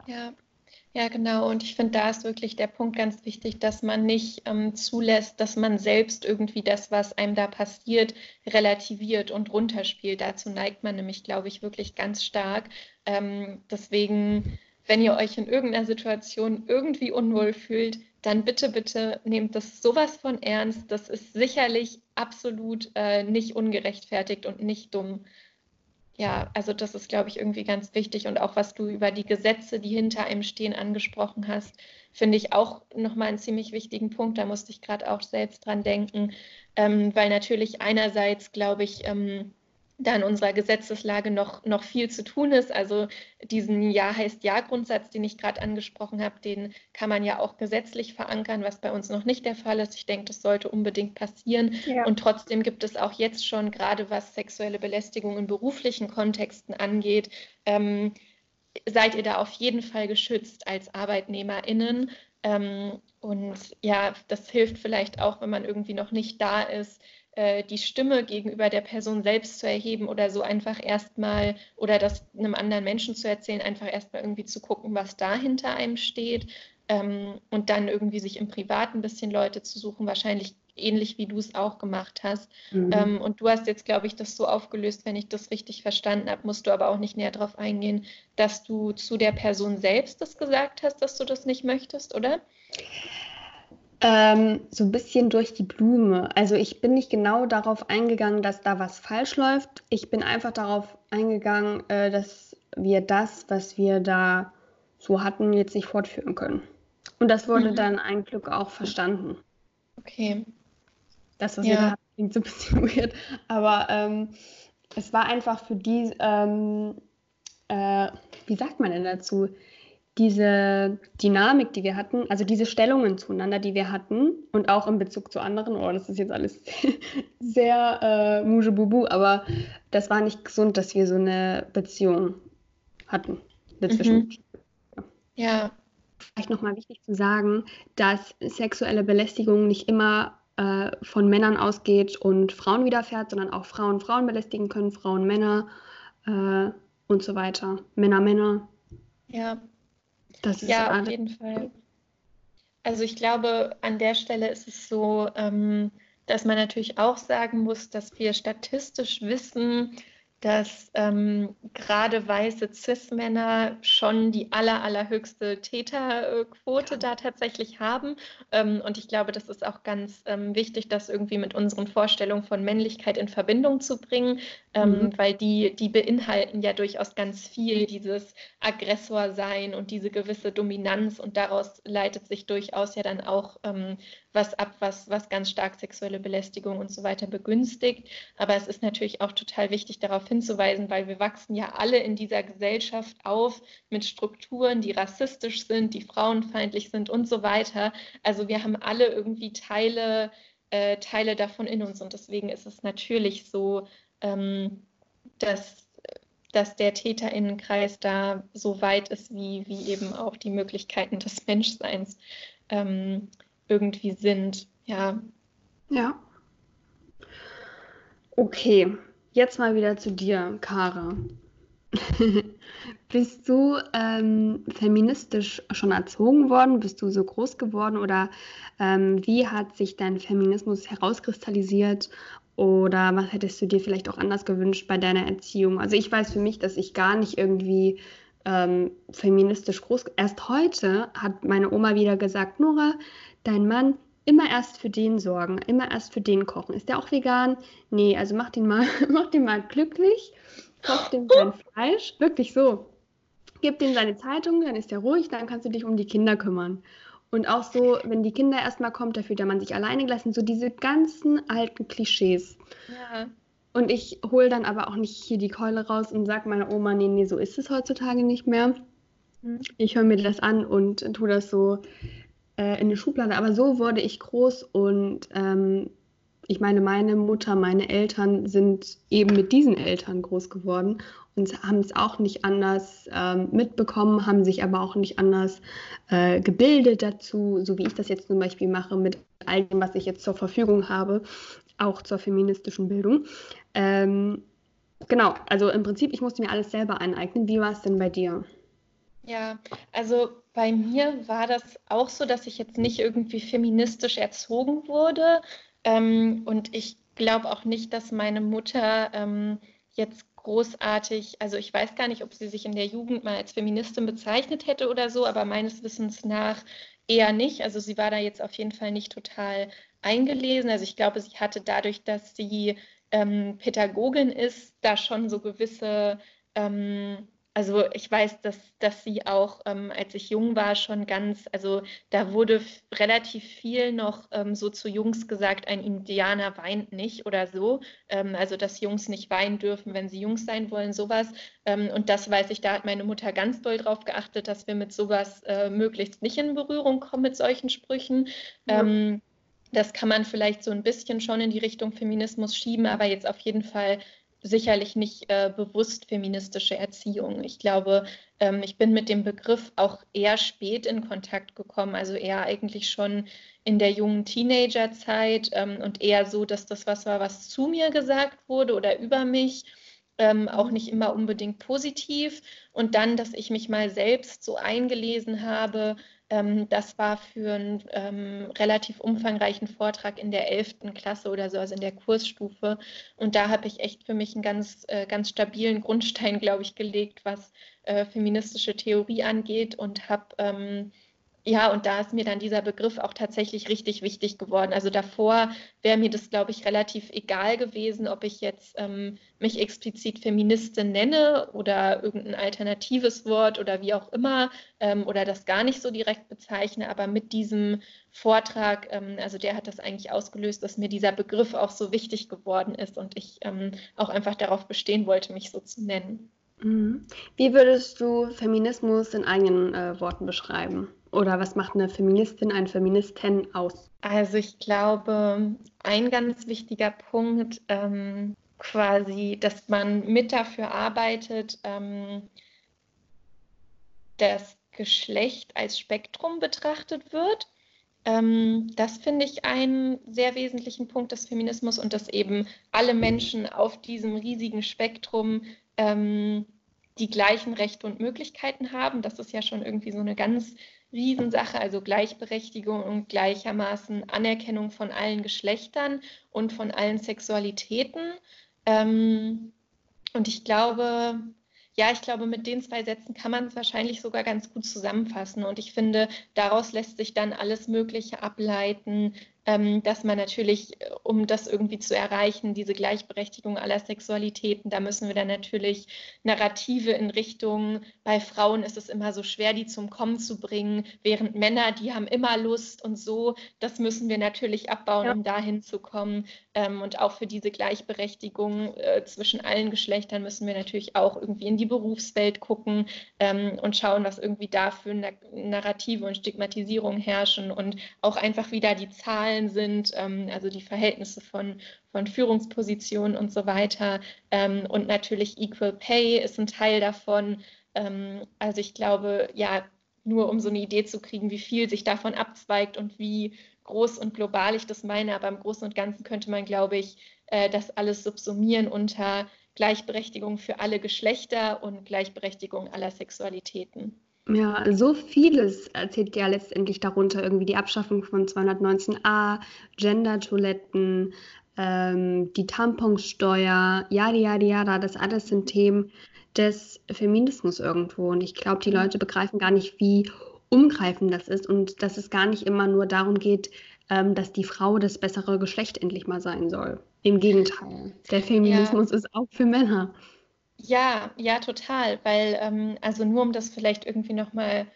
Ja, ja, genau. Und ich finde, da ist wirklich der Punkt ganz wichtig, dass man nicht ähm, zulässt, dass man selbst irgendwie das, was einem da passiert, relativiert und runterspielt. Dazu neigt man nämlich, glaube ich, wirklich ganz stark. Ähm, deswegen, wenn ihr euch in irgendeiner Situation irgendwie unwohl fühlt, dann bitte, bitte nehmt das sowas von ernst. Das ist sicherlich absolut äh, nicht ungerechtfertigt und nicht dumm ja, also das ist, glaube ich, irgendwie ganz wichtig. Und auch was du über die Gesetze, die hinter einem stehen, angesprochen hast, finde ich auch nochmal einen ziemlich wichtigen Punkt. Da musste ich gerade auch selbst dran denken, ähm, weil natürlich einerseits, glaube ich, ähm, da in unserer Gesetzeslage noch, noch viel zu tun ist. Also diesen Ja heißt Ja-Grundsatz, den ich gerade angesprochen habe, den kann man ja auch gesetzlich verankern, was bei uns noch nicht der Fall ist. Ich denke, das sollte unbedingt passieren. Ja. Und trotzdem gibt es auch jetzt schon, gerade was sexuelle Belästigung in beruflichen Kontexten angeht, ähm, seid ihr da auf jeden Fall geschützt als ArbeitnehmerInnen. Ähm, und ja, das hilft vielleicht auch, wenn man irgendwie noch nicht da ist, äh, die Stimme gegenüber der Person selbst zu erheben oder so einfach erstmal oder das einem anderen Menschen zu erzählen, einfach erstmal irgendwie zu gucken, was da hinter einem steht ähm, und dann irgendwie sich im Privaten ein bisschen Leute zu suchen, wahrscheinlich ähnlich wie du es auch gemacht hast. Mhm. Ähm, und du hast jetzt, glaube ich, das so aufgelöst, wenn ich das richtig verstanden habe, musst du aber auch nicht näher darauf eingehen, dass du zu der Person selbst das gesagt hast, dass du das nicht möchtest, oder? Ähm, so ein bisschen durch die Blume. Also ich bin nicht genau darauf eingegangen, dass da was falsch läuft. Ich bin einfach darauf eingegangen, äh, dass wir das, was wir da so hatten, jetzt nicht fortführen können. Und das wurde mhm. dann ein Glück auch verstanden. Okay. Das, was ja. ihr da klingt so ein bisschen weird. Aber ähm, es war einfach für die, ähm, äh, wie sagt man denn dazu? Diese Dynamik, die wir hatten, also diese Stellungen zueinander, die wir hatten und auch in Bezug zu anderen, oh, das ist jetzt alles sehr äh, mujebubu, aber das war nicht gesund, dass wir so eine Beziehung hatten dazwischen. Mhm. Ja. Vielleicht nochmal wichtig zu sagen, dass sexuelle Belästigung nicht immer äh, von Männern ausgeht und Frauen widerfährt, sondern auch Frauen Frauen belästigen können, Frauen Männer äh, und so weiter. Männer Männer. Ja, das ist ja, auf jeden Fall. Also ich glaube, an der Stelle ist es so, ähm, dass man natürlich auch sagen muss, dass wir statistisch wissen, dass ähm, gerade weiße Cis-Männer schon die aller, allerhöchste Täterquote da tatsächlich haben. Ähm, und ich glaube, das ist auch ganz ähm, wichtig, das irgendwie mit unseren Vorstellungen von Männlichkeit in Verbindung zu bringen, ähm, mhm. weil die, die beinhalten ja durchaus ganz viel, dieses Aggressor-Sein und diese gewisse Dominanz. Und daraus leitet sich durchaus ja dann auch ähm, was ab, was, was ganz stark sexuelle Belästigung und so weiter begünstigt. Aber es ist natürlich auch total wichtig, darauf hinzuweisen, weil wir wachsen ja alle in dieser Gesellschaft auf mit Strukturen, die rassistisch sind, die frauenfeindlich sind und so weiter. Also wir haben alle irgendwie Teile, äh, Teile davon in uns. Und deswegen ist es natürlich so, ähm, dass dass der Täterinnenkreis da so weit ist, wie, wie eben auch die Möglichkeiten des Menschseins. Ähm, irgendwie sind. Ja. Ja. Okay, jetzt mal wieder zu dir, Kara. Bist du ähm, feministisch schon erzogen worden? Bist du so groß geworden? Oder ähm, wie hat sich dein Feminismus herauskristallisiert? Oder was hättest du dir vielleicht auch anders gewünscht bei deiner Erziehung? Also ich weiß für mich, dass ich gar nicht irgendwie ähm, feministisch groß. Erst heute hat meine Oma wieder gesagt, Nora, dein Mann immer erst für den sorgen, immer erst für den kochen. Ist der auch vegan? Nee, also mach den mal, mach den mal glücklich, koch dem sein Fleisch, wirklich so. Gib dem seine Zeitung, dann ist er ruhig, dann kannst du dich um die Kinder kümmern. Und auch so, wenn die Kinder erstmal kommt, da fühlt der Mann sich alleine gelassen, so diese ganzen alten Klischees. Ja. Und ich hole dann aber auch nicht hier die Keule raus und sage meiner Oma, nee, nee, so ist es heutzutage nicht mehr. Mhm. Ich höre mir das an und tue das so äh, in eine Schublade. Aber so wurde ich groß und ähm, ich meine, meine Mutter, meine Eltern sind eben mit diesen Eltern groß geworden und haben es auch nicht anders ähm, mitbekommen, haben sich aber auch nicht anders äh, gebildet dazu, so wie ich das jetzt zum Beispiel mache mit all dem, was ich jetzt zur Verfügung habe, auch zur feministischen Bildung. Ähm, genau, also im Prinzip, ich musste mir alles selber aneignen. Wie war es denn bei dir? Ja, also bei mir war das auch so, dass ich jetzt nicht irgendwie feministisch erzogen wurde. Ähm, und ich glaube auch nicht, dass meine Mutter ähm, jetzt großartig, also ich weiß gar nicht, ob sie sich in der Jugend mal als Feministin bezeichnet hätte oder so, aber meines Wissens nach eher nicht. Also sie war da jetzt auf jeden Fall nicht total eingelesen. Also ich glaube, sie hatte dadurch, dass sie ähm, Pädagogin ist, da schon so gewisse ähm, also ich weiß, dass, dass sie auch, ähm, als ich jung war, schon ganz, also da wurde relativ viel noch ähm, so zu Jungs gesagt, ein Indianer weint nicht oder so. Ähm, also dass Jungs nicht weinen dürfen, wenn sie Jungs sein wollen, sowas. Ähm, und das weiß ich, da hat meine Mutter ganz doll drauf geachtet, dass wir mit sowas äh, möglichst nicht in Berührung kommen mit solchen Sprüchen. Ja. Ähm, das kann man vielleicht so ein bisschen schon in die Richtung Feminismus schieben, aber jetzt auf jeden Fall sicherlich nicht äh, bewusst feministische Erziehung. Ich glaube, ähm, ich bin mit dem Begriff auch eher spät in Kontakt gekommen, also eher eigentlich schon in der jungen Teenagerzeit ähm, und eher so, dass das was war, was zu mir gesagt wurde oder über mich. Ähm, auch nicht immer unbedingt positiv. Und dann, dass ich mich mal selbst so eingelesen habe, das war für einen ähm, relativ umfangreichen Vortrag in der 11. Klasse oder so, also in der Kursstufe. Und da habe ich echt für mich einen ganz, äh, ganz stabilen Grundstein, glaube ich, gelegt, was äh, feministische Theorie angeht und habe ähm, ja, und da ist mir dann dieser Begriff auch tatsächlich richtig wichtig geworden. Also davor wäre mir das, glaube ich, relativ egal gewesen, ob ich jetzt ähm, mich explizit Feministin nenne oder irgendein alternatives Wort oder wie auch immer ähm, oder das gar nicht so direkt bezeichne. Aber mit diesem Vortrag, ähm, also der hat das eigentlich ausgelöst, dass mir dieser Begriff auch so wichtig geworden ist und ich ähm, auch einfach darauf bestehen wollte, mich so zu nennen. Mhm. Wie würdest du Feminismus in eigenen äh, Worten beschreiben? Oder was macht eine Feministin, ein Feministin aus? Also ich glaube, ein ganz wichtiger Punkt ähm, quasi, dass man mit dafür arbeitet, ähm, das Geschlecht als Spektrum betrachtet wird. Ähm, das finde ich einen sehr wesentlichen Punkt des Feminismus und dass eben alle Menschen auf diesem riesigen Spektrum ähm, die gleichen Rechte und Möglichkeiten haben. Das ist ja schon irgendwie so eine ganz Riesensache, also Gleichberechtigung und gleichermaßen Anerkennung von allen Geschlechtern und von allen Sexualitäten. Ähm, und ich glaube, ja, ich glaube, mit den zwei Sätzen kann man es wahrscheinlich sogar ganz gut zusammenfassen. Und ich finde, daraus lässt sich dann alles Mögliche ableiten, dass man natürlich, äh, um das irgendwie zu erreichen, diese Gleichberechtigung aller Sexualitäten, da müssen wir dann natürlich Narrative in Richtung, bei Frauen ist es immer so schwer, die zum Kommen zu bringen, während Männer, die haben immer Lust und so, das müssen wir natürlich abbauen, ja. um dahin zu kommen. Ähm, und auch für diese Gleichberechtigung äh, zwischen allen Geschlechtern müssen wir natürlich auch irgendwie in die Berufswelt gucken ähm, und schauen, was irgendwie da für Narrative und Stigmatisierung herrschen und auch einfach wieder die Zahlen Zahlen sind, ähm, also die Verhältnisse von, von Führungspositionen und so weiter. Ähm, und natürlich Equal Pay ist ein Teil davon. Ähm, also ich glaube, ja, nur um so eine Idee zu kriegen, wie viel sich davon abzweigt und wie groß und global ich das meine. Aber im Großen und Ganzen könnte man, glaube ich, äh, das alles subsumieren unter Gleichberechtigung für alle Geschlechter und Gleichberechtigung aller Sexualitäten. Ja, so vieles erzählt ja letztendlich darunter irgendwie die Abschaffung von 219a, Gender-Toiletten, ähm, die Tamponsteuer, ja, ja, ja, das alles sind Themen des Feminismus irgendwo. Und ich glaube, die Leute begreifen gar nicht, wie umgreifend das ist und dass es gar nicht immer nur darum geht, ähm, dass die Frau das bessere Geschlecht endlich mal sein soll. Im Gegenteil, der Feminismus ja. ist auch für Männer. Ja, ja, total, weil ähm, also nur um das vielleicht irgendwie nochmal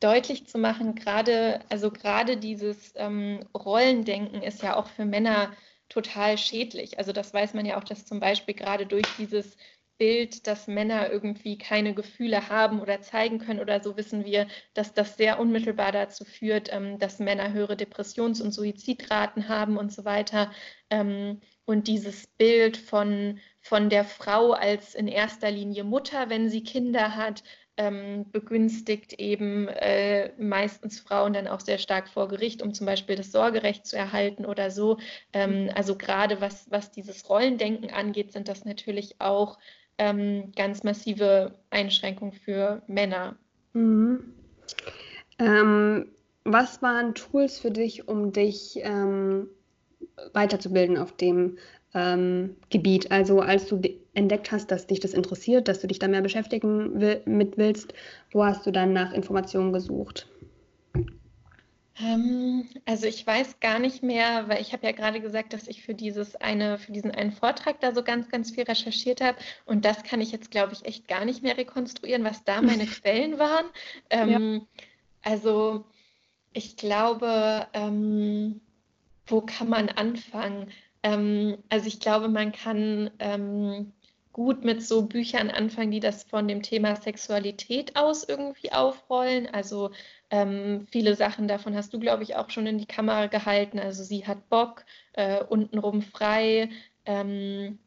deutlich zu machen, gerade, also gerade dieses ähm, Rollendenken ist ja auch für Männer total schädlich. Also das weiß man ja auch, dass zum Beispiel gerade durch dieses Bild, dass Männer irgendwie keine Gefühle haben oder zeigen können oder so, wissen wir, dass das sehr unmittelbar dazu führt, ähm, dass Männer höhere Depressions- und Suizidraten haben und so weiter. Ähm, und dieses Bild von, von der Frau als in erster Linie Mutter, wenn sie Kinder hat, ähm, begünstigt eben äh, meistens Frauen dann auch sehr stark vor Gericht, um zum Beispiel das Sorgerecht zu erhalten oder so. Ähm, also gerade was, was dieses Rollendenken angeht, sind das natürlich auch ähm, ganz massive Einschränkung für Männer. Mhm. Ähm, was waren Tools für dich, um dich ähm, weiterzubilden auf dem ähm, Gebiet? Also als du entdeckt hast, dass dich das interessiert, dass du dich da mehr beschäftigen will, mit willst, wo hast du dann nach Informationen gesucht? Ähm, also ich weiß gar nicht mehr, weil ich habe ja gerade gesagt, dass ich für dieses eine, für diesen einen Vortrag da so ganz, ganz viel recherchiert habe. Und das kann ich jetzt, glaube ich, echt gar nicht mehr rekonstruieren, was da meine Quellen waren. Ähm, ja. Also ich glaube, ähm, wo kann man anfangen? Ähm, also ich glaube, man kann ähm, gut mit so Büchern anfangen, die das von dem Thema Sexualität aus irgendwie aufrollen. Also ähm, viele Sachen davon hast du, glaube ich, auch schon in die Kamera gehalten. Also sie hat Bock, äh, untenrum frei, ähm,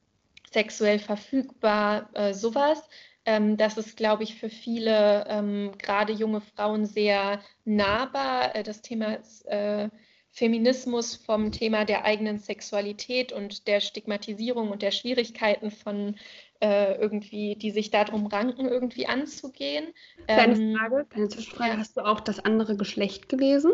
sexuell verfügbar, äh, sowas. Ähm, das ist, glaube ich, für viele, ähm, gerade junge Frauen, sehr nahbar. Äh, das Thema ist, äh, Feminismus vom Thema der eigenen Sexualität und der Stigmatisierung und der Schwierigkeiten von äh, irgendwie, die sich darum ranken, irgendwie anzugehen. Kleine ähm, Frage, kleine Zwischenfrage. Ja. Hast du auch das andere Geschlecht gelesen?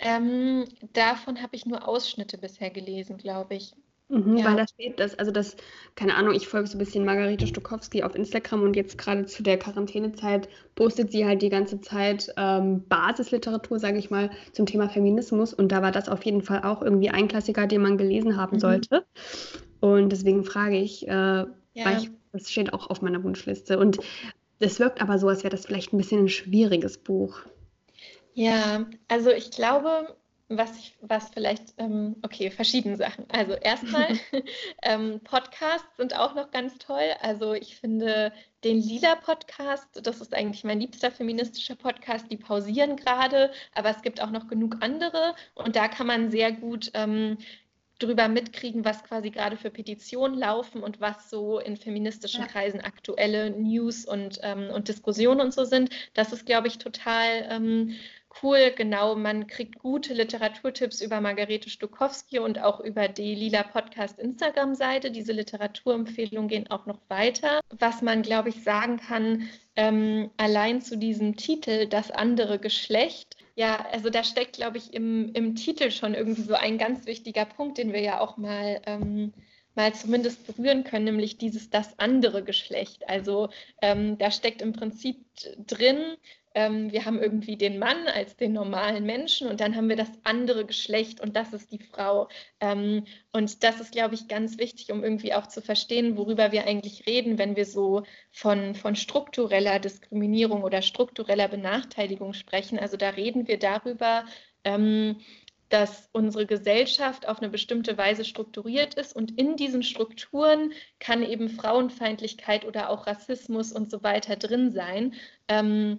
Ähm, davon habe ich nur Ausschnitte bisher gelesen, glaube ich. Mhm, ja. Weil da steht das, also das, keine Ahnung, ich folge so ein bisschen Margarete Stokowski auf Instagram und jetzt gerade zu der Quarantänezeit postet sie halt die ganze Zeit ähm, Basisliteratur, sage ich mal, zum Thema Feminismus und da war das auf jeden Fall auch irgendwie ein Klassiker, den man gelesen haben mhm. sollte. Und deswegen frage ich, äh, ja. Weil ich, das steht auch auf meiner Wunschliste. Und es wirkt aber so, als wäre das vielleicht ein bisschen ein schwieriges Buch. Ja, also ich glaube, was, ich, was vielleicht, ähm, okay, verschiedene Sachen. Also erstmal, ähm, Podcasts sind auch noch ganz toll. Also ich finde den Lila-Podcast, das ist eigentlich mein liebster feministischer Podcast, die pausieren gerade, aber es gibt auch noch genug andere und da kann man sehr gut ähm, drüber mitkriegen, was quasi gerade für Petitionen laufen und was so in feministischen ja. Kreisen aktuelle News und, ähm, und Diskussionen und so sind. Das ist, glaube ich, total ähm, cool. Genau, man kriegt gute Literaturtipps über Margarete Stukowski und auch über die Lila Podcast Instagram-Seite. Diese Literaturempfehlungen gehen auch noch weiter. Was man, glaube ich, sagen kann, ähm, allein zu diesem Titel, das andere Geschlecht, ja, also da steckt, glaube ich, im, im Titel schon irgendwie so ein ganz wichtiger Punkt, den wir ja auch mal, ähm, mal zumindest berühren können, nämlich dieses das andere Geschlecht. Also ähm, da steckt im Prinzip drin, ähm, wir haben irgendwie den Mann als den normalen Menschen und dann haben wir das andere Geschlecht und das ist die Frau. Ähm, und das ist, glaube ich, ganz wichtig, um irgendwie auch zu verstehen, worüber wir eigentlich reden, wenn wir so von, von struktureller Diskriminierung oder struktureller Benachteiligung sprechen. Also da reden wir darüber, ähm, dass unsere Gesellschaft auf eine bestimmte Weise strukturiert ist und in diesen Strukturen kann eben Frauenfeindlichkeit oder auch Rassismus und so weiter drin sein. Ähm,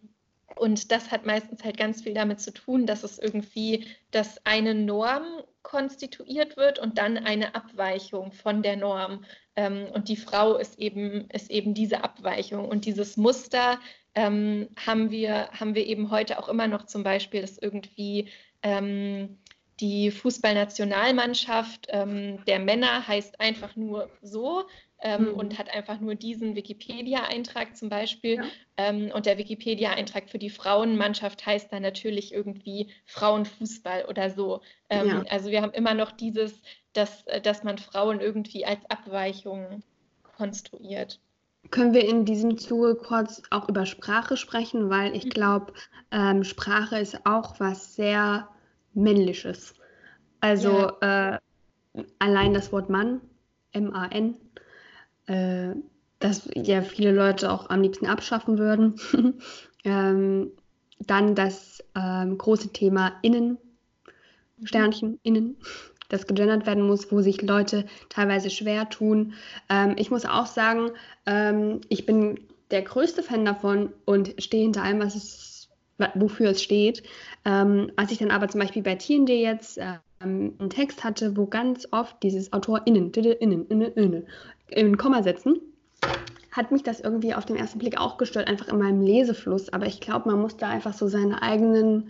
und das hat meistens halt ganz viel damit zu tun, dass es irgendwie, dass eine Norm konstituiert wird und dann eine Abweichung von der Norm. Ähm, und die Frau ist eben, ist eben diese Abweichung. Und dieses Muster ähm, haben, wir, haben wir eben heute auch immer noch zum Beispiel, dass irgendwie ähm, die Fußballnationalmannschaft ähm, der Männer heißt einfach nur so ähm, mhm. und hat einfach nur diesen Wikipedia-Eintrag zum Beispiel. Ja. Ähm, und der Wikipedia-Eintrag für die Frauenmannschaft heißt dann natürlich irgendwie Frauenfußball oder so. Ähm, ja. Also wir haben immer noch dieses, dass, dass man Frauen irgendwie als Abweichung konstruiert. Können wir in diesem Zuge kurz auch über Sprache sprechen, weil ich mhm. glaube, ähm, Sprache ist auch was sehr Männliches. Also ja. äh, allein das Wort Mann, M-A-N, äh, das ja viele Leute auch am liebsten abschaffen würden. ähm, dann das ähm, große Thema Innen, mhm. Sternchen, Innen. das gegendert werden muss, wo sich Leute teilweise schwer tun. Ähm, ich muss auch sagen, ähm, ich bin der größte Fan davon und stehe hinter allem, was es, wofür es steht. Ähm, als ich dann aber zum Beispiel bei TND jetzt äh, einen Text hatte, wo ganz oft dieses AutorInnen, innen, innen, innen, in Komma setzen, hat mich das irgendwie auf den ersten Blick auch gestört, einfach in meinem Lesefluss. Aber ich glaube, man muss da einfach so seine eigenen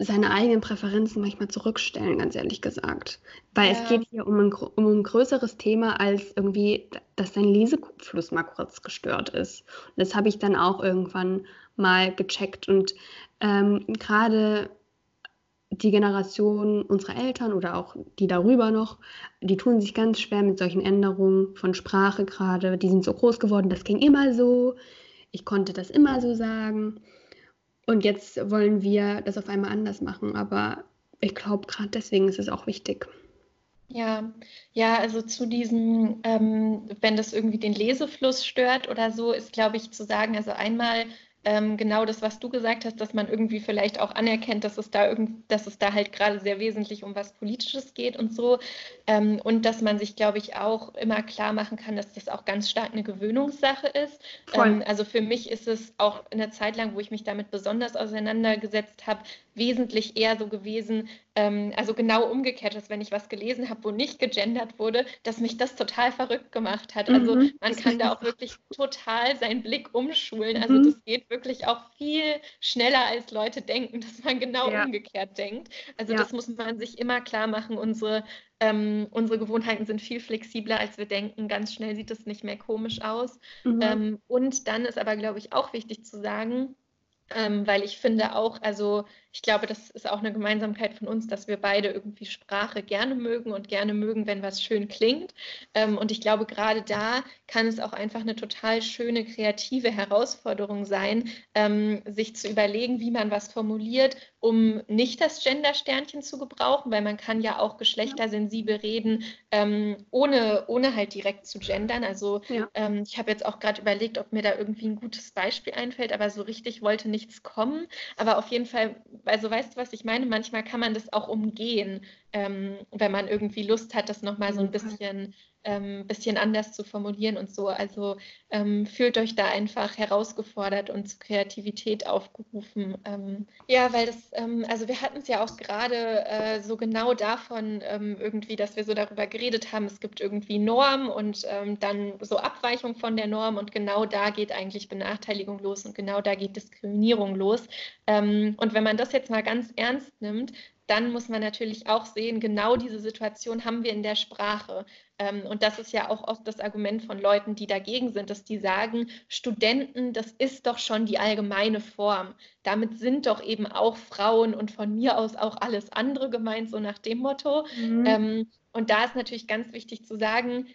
seine eigenen Präferenzen manchmal zurückstellen, ganz ehrlich gesagt. Weil ja. es geht hier um ein, um ein größeres Thema als irgendwie, dass dein Lesefluss mal kurz gestört ist. Und das habe ich dann auch irgendwann mal gecheckt. Und ähm, gerade die Generation unserer Eltern oder auch die darüber noch, die tun sich ganz schwer mit solchen Änderungen von Sprache gerade. Die sind so groß geworden, das ging immer so. Ich konnte das immer so sagen. Und jetzt wollen wir das auf einmal anders machen. Aber ich glaube, gerade deswegen ist es auch wichtig. Ja, ja, also zu diesem, ähm, wenn das irgendwie den Lesefluss stört oder so, ist, glaube ich, zu sagen, also einmal ähm, genau das, was du gesagt hast, dass man irgendwie vielleicht auch anerkennt, dass es da irgend, dass es da halt gerade sehr wesentlich um was Politisches geht und so. Ähm, und dass man sich, glaube ich, auch immer klar machen kann, dass das auch ganz stark eine Gewöhnungssache ist. Ähm, also für mich ist es auch eine Zeit lang, wo ich mich damit besonders auseinandergesetzt habe, wesentlich eher so gewesen, ähm, also genau umgekehrt ist, wenn ich was gelesen habe, wo nicht gegendert wurde, dass mich das total verrückt gemacht hat. Also mhm, man kann da auch wirklich total seinen Blick umschulen. Also mhm. das geht wirklich auch viel schneller, als Leute denken, dass man genau ja. umgekehrt denkt. Also ja. das muss man sich immer klar machen. Unsere ähm, unsere Gewohnheiten sind viel flexibler, als wir denken. Ganz schnell sieht es nicht mehr komisch aus. Mhm. Ähm, und dann ist aber, glaube ich, auch wichtig zu sagen, ähm, weil ich finde auch, also ich glaube, das ist auch eine Gemeinsamkeit von uns, dass wir beide irgendwie Sprache gerne mögen und gerne mögen, wenn was schön klingt. Ähm, und ich glaube, gerade da kann es auch einfach eine total schöne kreative Herausforderung sein, ähm, sich zu überlegen, wie man was formuliert, um nicht das Gender-Sternchen zu gebrauchen, weil man kann ja auch geschlechtersensibel reden, ähm, ohne, ohne halt direkt zu gendern. Also ja. ich habe jetzt auch gerade überlegt, ob mir da irgendwie ein gutes Beispiel einfällt, aber so richtig wollte nichts kommen. Aber auf jeden Fall also weißt du, was ich meine? Manchmal kann man das auch umgehen, ähm, wenn man irgendwie Lust hat, das nochmal so ein bisschen ähm, bisschen anders zu formulieren und so. Also ähm, fühlt euch da einfach herausgefordert und zu Kreativität aufgerufen. Ähm, ja, weil das, ähm, also wir hatten es ja auch gerade äh, so genau davon ähm, irgendwie, dass wir so darüber geredet haben, es gibt irgendwie Norm und ähm, dann so Abweichung von der Norm und genau da geht eigentlich Benachteiligung los und genau da geht Diskriminierung los. und wenn man das jetzt mal ganz ernst nimmt, dann muss man natürlich auch sehen, genau diese Situation haben wir in der Sprache. Ähm, und das ist ja auch oft das Argument von Leuten, die dagegen sind, dass die sagen, Studenten, das ist doch schon die allgemeine Form. Damit sind doch eben auch Frauen und von mir aus auch alles andere gemeint, so nach dem Motto. Mhm. Ähm, und da ist natürlich ganz wichtig zu sagen,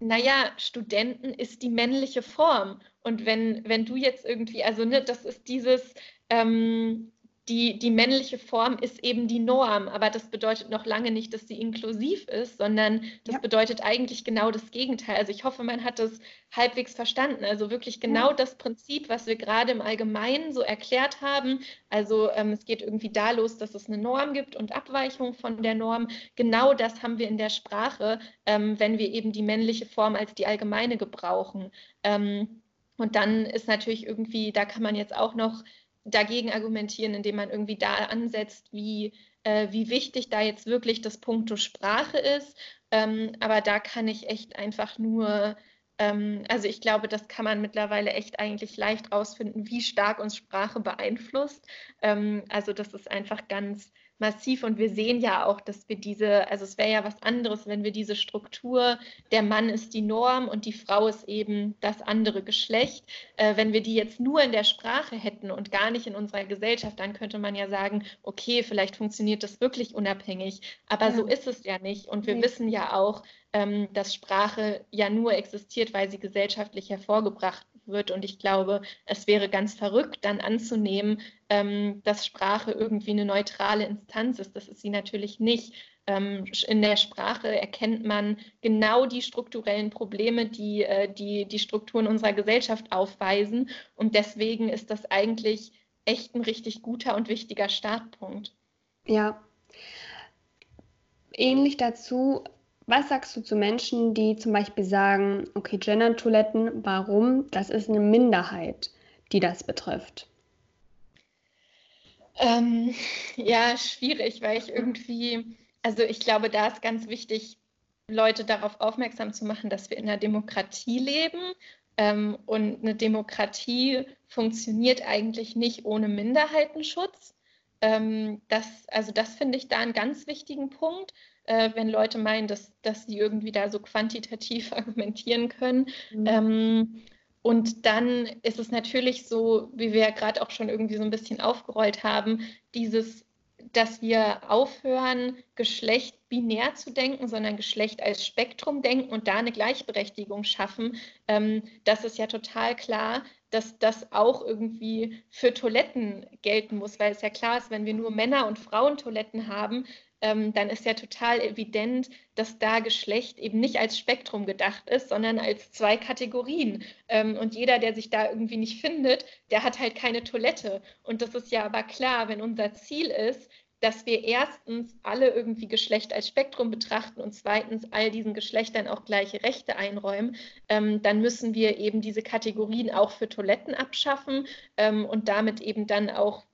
naja, Studenten ist die männliche Form. Und wenn, wenn du jetzt irgendwie, also ne, das ist dieses, ähm, die, die männliche Form ist eben die Norm, aber das bedeutet noch lange nicht, dass sie inklusiv ist, sondern das ja. bedeutet eigentlich genau das Gegenteil. Also ich hoffe, man hat das halbwegs verstanden. Also wirklich genau ja. das Prinzip, was wir gerade im Allgemeinen so erklärt haben. Also ähm, es geht irgendwie da los, dass es eine Norm gibt und Abweichung von der Norm. Genau das haben wir in der Sprache, ähm, wenn wir eben die männliche Form als die allgemeine gebrauchen. Ähm, und dann ist natürlich irgendwie, da kann man jetzt auch noch dagegen argumentieren, indem man irgendwie da ansetzt, wie, äh, wie wichtig da jetzt wirklich das Punkto Sprache ist. Ähm, aber da kann ich echt einfach nur, ähm, also ich glaube, das kann man mittlerweile echt eigentlich leicht rausfinden, wie stark uns Sprache beeinflusst. Ähm, also das ist einfach ganz massiv und wir sehen ja auch, dass wir diese, also es wäre ja was anderes, wenn wir diese Struktur, der Mann ist die Norm und die Frau ist eben das andere Geschlecht, äh, wenn wir die jetzt nur in der Sprache hätten und gar nicht in unserer Gesellschaft, dann könnte man ja sagen, okay, vielleicht funktioniert das wirklich unabhängig, aber ja. so ist es ja nicht und wir nee. wissen ja auch, ähm, dass Sprache ja nur existiert, weil sie gesellschaftlich hervorgebracht wird. Und ich glaube, es wäre ganz verrückt, dann anzunehmen, ähm, dass Sprache irgendwie eine neutrale Instanz ist. Das ist sie natürlich nicht. Ähm, in der Sprache erkennt man genau die strukturellen Probleme, die, äh, die die Strukturen unserer Gesellschaft aufweisen. Und deswegen ist das eigentlich echt ein richtig guter und wichtiger Startpunkt. Ja, ähnlich dazu, was sagst du zu Menschen, die zum Beispiel sagen, okay, Gender-Toiletten, warum? Das ist eine Minderheit, die das betrifft. Ähm, ja, schwierig, weil ich irgendwie, also ich glaube, da ist ganz wichtig, Leute darauf aufmerksam zu machen, dass wir in einer Demokratie leben. Ähm, und eine Demokratie funktioniert eigentlich nicht ohne Minderheitenschutz. Ähm, das, also das finde ich da einen ganz wichtigen Punkt, äh, wenn Leute meinen, dass, dass sie irgendwie da so quantitativ argumentieren können. Mhm. Ähm, und dann ist es natürlich so, wie wir ja gerade auch schon irgendwie so ein bisschen aufgerollt haben, dieses, dass wir aufhören, Geschlecht binär zu denken, sondern Geschlecht als Spektrum denken und da eine Gleichberechtigung schaffen. Ähm, das ist ja total klar, dass das auch irgendwie für Toiletten gelten muss, weil es ja klar ist, wenn wir nur Männer- und Frauentoiletten haben, ähm, dann ist ja total evident, dass da Geschlecht eben nicht als Spektrum gedacht ist, sondern als zwei Kategorien. Ähm, und jeder, der sich da irgendwie nicht findet, der hat halt keine Toilette. Und das ist ja aber klar, wenn unser Ziel ist, dass wir erstens alle irgendwie Geschlecht als Spektrum betrachten und zweitens all diesen Geschlechtern auch gleiche Rechte einräumen, ähm, dann müssen wir eben diese Kategorien auch für Toiletten abschaffen ähm, und damit eben dann auch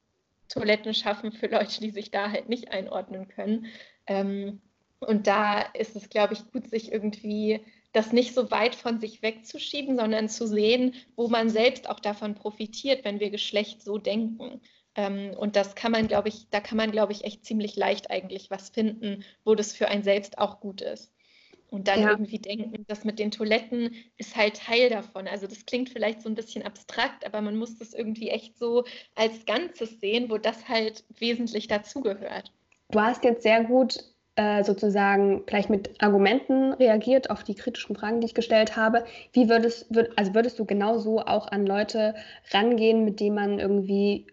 Toiletten schaffen für Leute, die sich da halt nicht einordnen können. Ähm, und da ist es, glaube ich, gut, sich irgendwie das nicht so weit von sich wegzuschieben, sondern zu sehen, wo man selbst auch davon profitiert, wenn wir Geschlecht so denken. Ähm, und das kann man, glaube ich, da kann man, glaube ich, echt ziemlich leicht eigentlich was finden, wo das für einen selbst auch gut ist. Und dann ja. irgendwie denken, das mit den Toiletten ist halt Teil davon. Also das klingt vielleicht so ein bisschen abstrakt, aber man muss das irgendwie echt so als Ganzes sehen, wo das halt wesentlich dazugehört. Du hast jetzt sehr gut äh, sozusagen vielleicht mit Argumenten reagiert auf die kritischen Fragen, die ich gestellt habe. Wie würdest, würd, also würdest du genauso auch an Leute rangehen, mit denen man irgendwie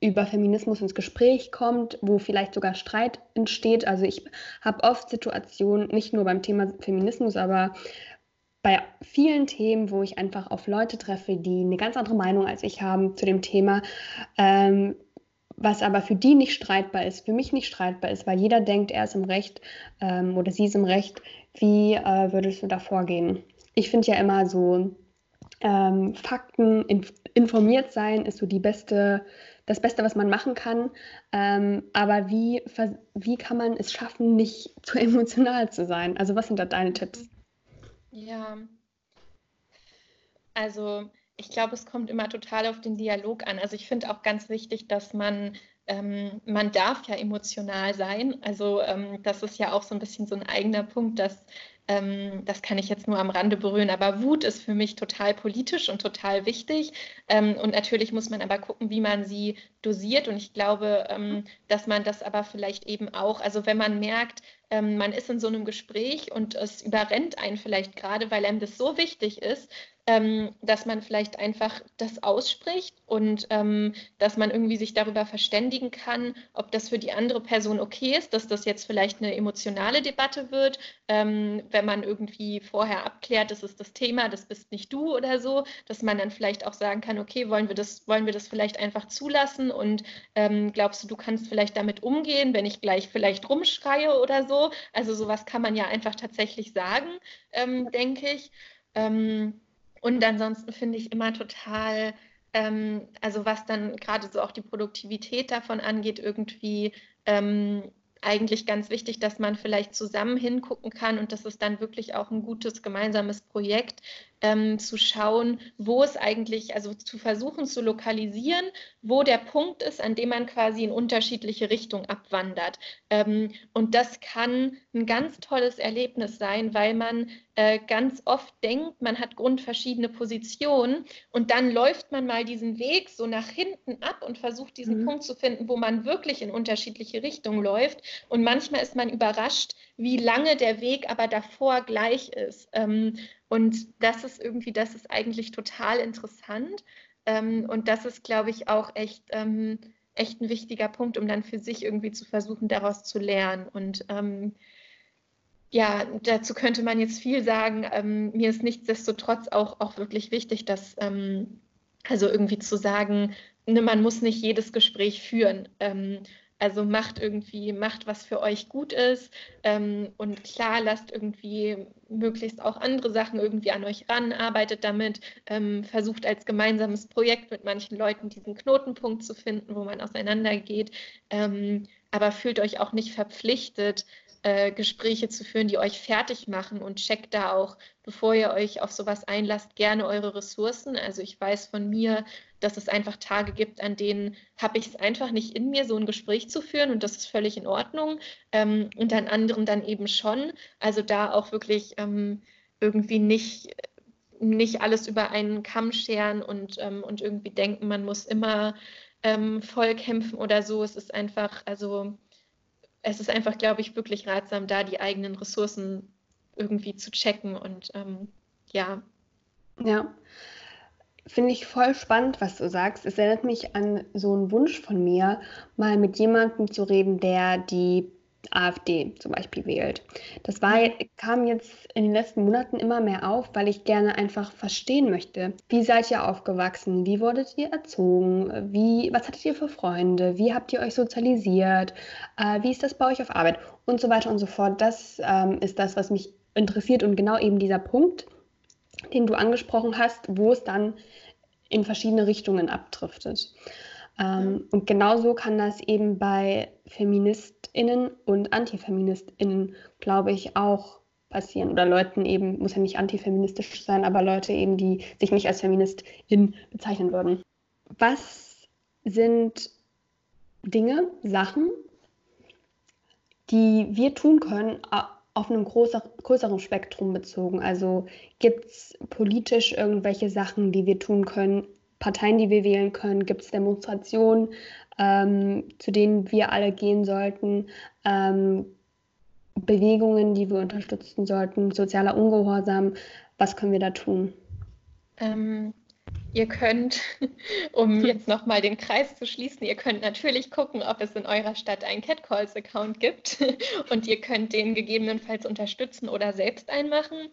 über Feminismus ins Gespräch kommt, wo vielleicht sogar Streit entsteht. Also ich habe oft Situationen, nicht nur beim Thema Feminismus, aber bei vielen Themen, wo ich einfach auf Leute treffe, die eine ganz andere Meinung als ich haben zu dem Thema, ähm, was aber für die nicht streitbar ist, für mich nicht streitbar ist, weil jeder denkt, er ist im Recht ähm, oder sie ist im Recht. Wie äh, würdest du da vorgehen? Ich finde ja immer so, ähm, Fakten, inf informiert sein ist so die beste das Beste, was man machen kann. Ähm, aber wie, wie kann man es schaffen, nicht zu emotional zu sein? Also was sind da deine Tipps? Ja, also ich glaube, es kommt immer total auf den Dialog an. Also ich finde auch ganz wichtig, dass man ähm, man darf ja emotional sein. Also ähm, das ist ja auch so ein bisschen so ein eigener Punkt, dass ähm, das kann ich jetzt nur am Rande berühren, aber Wut ist für mich total politisch und total wichtig. Ähm, und natürlich muss man aber gucken, wie man sie dosiert. Und ich glaube, ähm, dass man das aber vielleicht eben auch, also wenn man merkt, ähm, man ist in so einem Gespräch und es überrennt einen vielleicht gerade, weil einem das so wichtig ist, ähm, dass man vielleicht einfach das ausspricht und ähm, dass man irgendwie sich darüber verständigen kann, ob das für die andere Person okay ist, dass das jetzt vielleicht eine emotionale Debatte wird, ähm, wenn man irgendwie vorher abklärt, das ist das Thema, das bist nicht du oder so, dass man dann vielleicht auch sagen kann, okay, wollen wir das, wollen wir das vielleicht einfach zulassen und ähm, glaubst du, du kannst vielleicht damit umgehen, wenn ich gleich vielleicht rumschreie oder so. Also sowas kann man ja einfach tatsächlich sagen, ähm, denke ich. Ähm, und ansonsten finde ich immer total, ähm, also was dann gerade so auch die Produktivität davon angeht, irgendwie ähm, eigentlich ganz wichtig, dass man vielleicht zusammen hingucken kann und das ist dann wirklich auch ein gutes gemeinsames Projekt, ähm, zu schauen, wo es eigentlich, also zu versuchen zu lokalisieren, wo der Punkt ist, an dem man quasi in unterschiedliche Richtungen abwandert. Ähm, und das kann ein ganz tolles Erlebnis sein, weil man äh, ganz oft denkt, man hat grundverschiedene Positionen und dann läuft man mal diesen Weg so nach hinten ab und versucht diesen mhm. Punkt zu finden, wo man wirklich in unterschiedliche Richtungen läuft. Und manchmal ist man überrascht, wie lange der Weg aber davor gleich ist. Ähm, und das ist irgendwie, das ist eigentlich total interessant. Ähm, und das ist, glaube ich, auch echt, ähm, echt ein wichtiger Punkt, um dann für sich irgendwie zu versuchen, daraus zu lernen. Und ja, dazu könnte man jetzt viel sagen. Mir ist nichtsdestotrotz auch, auch wirklich wichtig, dass also irgendwie zu sagen, ne, man muss nicht jedes Gespräch führen. Also macht irgendwie, macht was für euch gut ist. Ähm, und klar, lasst irgendwie möglichst auch andere Sachen irgendwie an euch ran, arbeitet damit, ähm, versucht als gemeinsames Projekt mit manchen Leuten diesen Knotenpunkt zu finden, wo man auseinandergeht, ähm, aber fühlt euch auch nicht verpflichtet, äh, Gespräche zu führen, die euch fertig machen. Und checkt da auch, bevor ihr euch auf sowas einlasst, gerne eure Ressourcen. Also ich weiß von mir, dass es einfach Tage gibt, an denen habe ich es einfach nicht in mir, so ein Gespräch zu führen und das ist völlig in Ordnung. Ähm, und an anderen dann eben schon. Also da auch wirklich ähm, irgendwie nicht nicht alles über einen Kamm scheren und, ähm, und irgendwie denken, man muss immer ähm, voll kämpfen oder so. Es ist einfach, also es ist einfach, glaube ich, wirklich ratsam, da die eigenen Ressourcen irgendwie zu checken und ähm, ja. Ja, finde ich voll spannend, was du sagst. Es erinnert mich an so einen Wunsch von mir, mal mit jemandem zu reden, der die AfD zum Beispiel wählt. Das war, kam jetzt in den letzten Monaten immer mehr auf, weil ich gerne einfach verstehen möchte. Wie seid ihr aufgewachsen? Wie wurdet ihr erzogen? Wie, was hattet ihr für Freunde? Wie habt ihr euch sozialisiert? Äh, wie ist das bei euch auf Arbeit? Und so weiter und so fort. Das ähm, ist das, was mich interessiert und genau eben dieser Punkt, den du angesprochen hast, wo es dann in verschiedene Richtungen abdriftet. Ähm, und genauso kann das eben bei FeministInnen und AntifeministInnen, glaube ich, auch passieren. Oder Leuten eben, muss ja nicht antifeministisch sein, aber Leute eben, die sich nicht als FeministIn bezeichnen würden. Was sind Dinge, Sachen, die wir tun können, auf einem größer, größeren Spektrum bezogen? Also gibt es politisch irgendwelche Sachen, die wir tun können, Parteien, die wir wählen können? Gibt es Demonstrationen, ähm, zu denen wir alle gehen sollten? Ähm, Bewegungen, die wir unterstützen sollten? Sozialer Ungehorsam? Was können wir da tun? Ähm, ihr könnt, um jetzt nochmal den Kreis zu schließen, ihr könnt natürlich gucken, ob es in eurer Stadt einen Catcalls-Account gibt und ihr könnt den gegebenenfalls unterstützen oder selbst einmachen.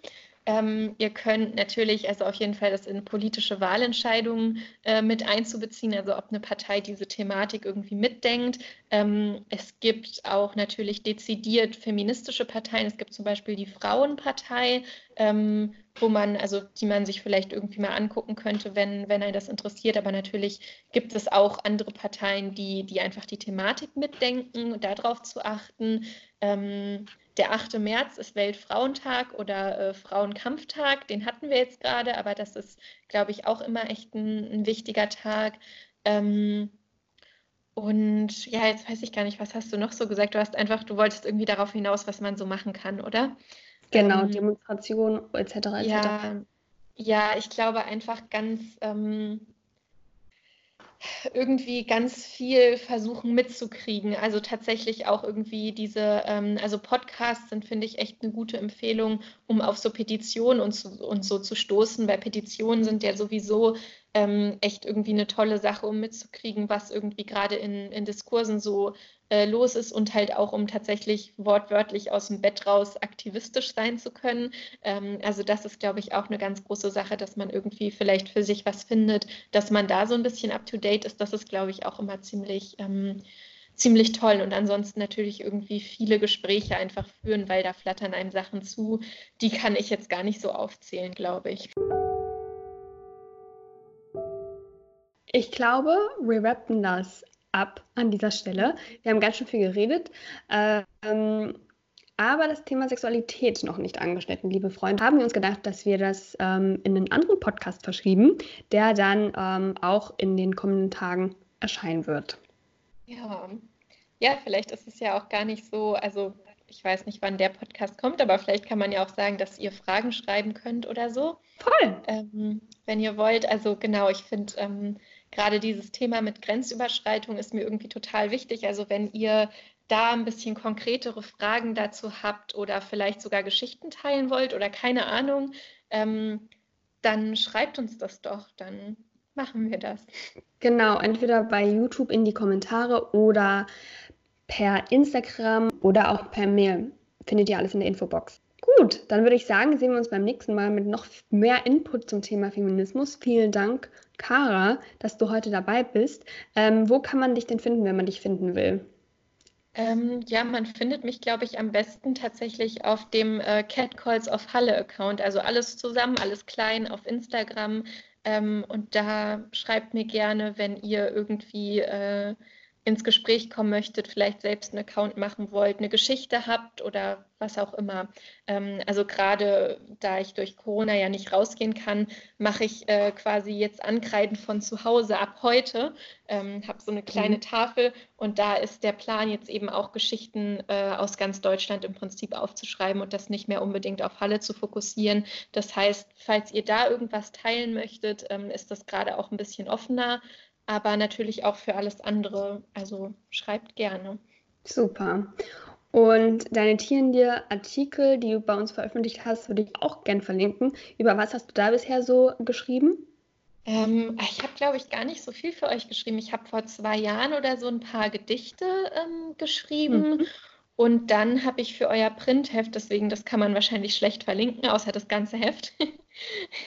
Ähm, ihr könnt natürlich, also auf jeden Fall das in politische Wahlentscheidungen äh, mit einzubeziehen, also ob eine Partei diese Thematik irgendwie mitdenkt. Ähm, es gibt auch natürlich dezidiert feministische Parteien. Es gibt zum Beispiel die Frauenpartei, ähm, wo man, also die man sich vielleicht irgendwie mal angucken könnte, wenn, wenn einen das interessiert. Aber natürlich gibt es auch andere Parteien, die, die einfach die Thematik mitdenken, darauf zu achten. Der 8. März ist Weltfrauentag oder äh, Frauenkampftag. Den hatten wir jetzt gerade, aber das ist, glaube ich, auch immer echt ein, ein wichtiger Tag. Ähm, und ja, jetzt weiß ich gar nicht, was hast du noch so gesagt? Du hast einfach, du wolltest irgendwie darauf hinaus, was man so machen kann, oder? Genau, ähm, Demonstrationen etc. etc. Ja, ja, ich glaube einfach ganz ähm, irgendwie ganz viel versuchen mitzukriegen. Also tatsächlich auch irgendwie diese, ähm, also Podcasts sind, finde ich, echt eine gute Empfehlung, um auf so Petitionen und, und so zu stoßen, weil Petitionen sind ja sowieso ähm, echt irgendwie eine tolle Sache, um mitzukriegen, was irgendwie gerade in, in Diskursen so äh, los ist und halt auch, um tatsächlich wortwörtlich aus dem Bett raus aktivistisch sein zu können. Ähm, also das ist, glaube ich, auch eine ganz große Sache, dass man irgendwie vielleicht für sich was findet, dass man da so ein bisschen up-to-date ist. Das ist, glaube ich, auch immer ziemlich... Ähm, ziemlich toll und ansonsten natürlich irgendwie viele Gespräche einfach führen, weil da flattern einem Sachen zu. Die kann ich jetzt gar nicht so aufzählen, glaube ich. Ich glaube, wir rappen das ab an dieser Stelle. Wir haben ganz schön viel geredet. Ähm, aber das Thema Sexualität noch nicht angeschnitten, liebe Freunde. Haben wir uns gedacht, dass wir das ähm, in einen anderen Podcast verschrieben, der dann ähm, auch in den kommenden Tagen erscheinen wird. Ja. ja, vielleicht ist es ja auch gar nicht so, also ich weiß nicht, wann der Podcast kommt, aber vielleicht kann man ja auch sagen, dass ihr Fragen schreiben könnt oder so. Voll. Ähm, wenn ihr wollt. Also genau, ich finde ähm, gerade dieses Thema mit Grenzüberschreitung ist mir irgendwie total wichtig. Also wenn ihr da ein bisschen konkretere Fragen dazu habt oder vielleicht sogar Geschichten teilen wollt oder keine Ahnung, ähm, dann schreibt uns das doch, dann machen wir das. Genau, entweder bei YouTube in die Kommentare oder per Instagram oder auch per Mail. Findet ihr alles in der Infobox. Gut, dann würde ich sagen, sehen wir uns beim nächsten Mal mit noch mehr Input zum Thema Feminismus. Vielen Dank, Kara, dass du heute dabei bist. Ähm, wo kann man dich denn finden, wenn man dich finden will? Ähm, ja, man findet mich, glaube ich, am besten tatsächlich auf dem äh, Catcalls of Halle Account. Also alles zusammen, alles klein auf Instagram. Ähm, und da schreibt mir gerne, wenn ihr irgendwie äh, ins Gespräch kommen möchtet, vielleicht selbst einen Account machen wollt, eine Geschichte habt oder was auch immer. Ähm, also gerade da ich durch Corona ja nicht rausgehen kann, mache ich äh, quasi jetzt Ankreiden von zu Hause ab heute. Ähm, habe so eine kleine mhm. Tafel und da ist der Plan jetzt eben auch Geschichten äh, aus ganz Deutschland im Prinzip aufzuschreiben und das nicht mehr unbedingt auf Halle zu fokussieren. Das heißt, falls ihr da irgendwas teilen möchtet, ähm, ist das gerade auch ein bisschen offener aber natürlich auch für alles andere. Also schreibt gerne. Super. Und deine Tierendir-Artikel, die du bei uns veröffentlicht hast, würde ich auch gern verlinken. Über was hast du da bisher so geschrieben? Ähm, ich habe, glaube ich, gar nicht so viel für euch geschrieben. Ich habe vor zwei Jahren oder so ein paar Gedichte ähm, geschrieben. Mhm. Und dann habe ich für euer Printheft, deswegen das kann man wahrscheinlich schlecht verlinken, außer das ganze Heft.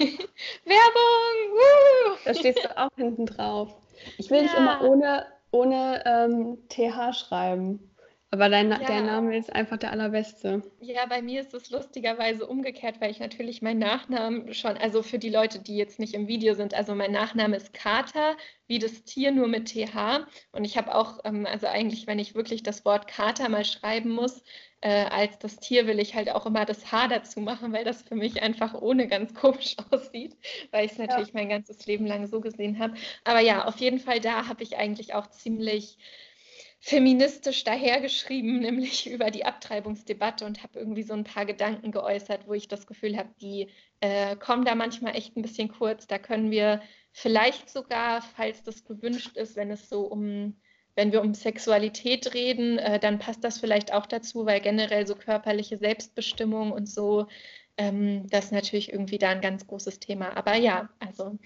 Werbung! Woo! Da stehst du auch hinten drauf. Ich will ja. dich immer ohne, ohne ähm, TH schreiben. Aber dein, ja. der Name ist einfach der allerbeste. Ja, bei mir ist es lustigerweise umgekehrt, weil ich natürlich meinen Nachnamen schon, also für die Leute, die jetzt nicht im Video sind, also mein Nachname ist Kater, wie das Tier nur mit TH. Und ich habe auch, ähm, also eigentlich, wenn ich wirklich das Wort Kater mal schreiben muss, äh, als das Tier will ich halt auch immer das H dazu machen, weil das für mich einfach ohne ganz komisch aussieht, weil ich es natürlich ja. mein ganzes Leben lang so gesehen habe. Aber ja, auf jeden Fall da habe ich eigentlich auch ziemlich feministisch dahergeschrieben, nämlich über die Abtreibungsdebatte und habe irgendwie so ein paar Gedanken geäußert, wo ich das Gefühl habe, die äh, kommen da manchmal echt ein bisschen kurz. Da können wir vielleicht sogar, falls das gewünscht ist, wenn es so um wenn wir um Sexualität reden, äh, dann passt das vielleicht auch dazu, weil generell so körperliche Selbstbestimmung und so, ähm, das ist natürlich irgendwie da ein ganz großes Thema. Aber ja, also.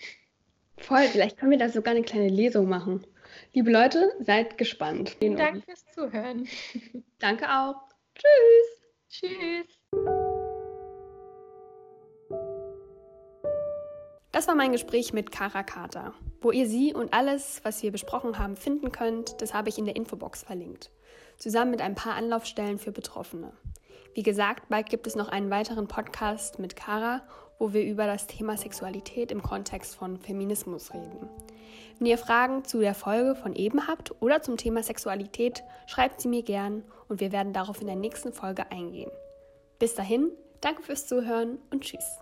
Voll, vielleicht können wir da sogar eine kleine Lesung machen. Liebe Leute, seid gespannt. Vielen Dank fürs Zuhören. Danke auch. Tschüss. Tschüss. Das war mein Gespräch mit Kara Carter. Wo ihr sie und alles, was wir besprochen haben, finden könnt, das habe ich in der Infobox verlinkt. Zusammen mit ein paar Anlaufstellen für Betroffene. Wie gesagt, bald gibt es noch einen weiteren Podcast mit Kara, wo wir über das Thema Sexualität im Kontext von Feminismus reden. Wenn ihr Fragen zu der Folge von eben habt oder zum Thema Sexualität, schreibt sie mir gern und wir werden darauf in der nächsten Folge eingehen. Bis dahin, danke fürs Zuhören und tschüss.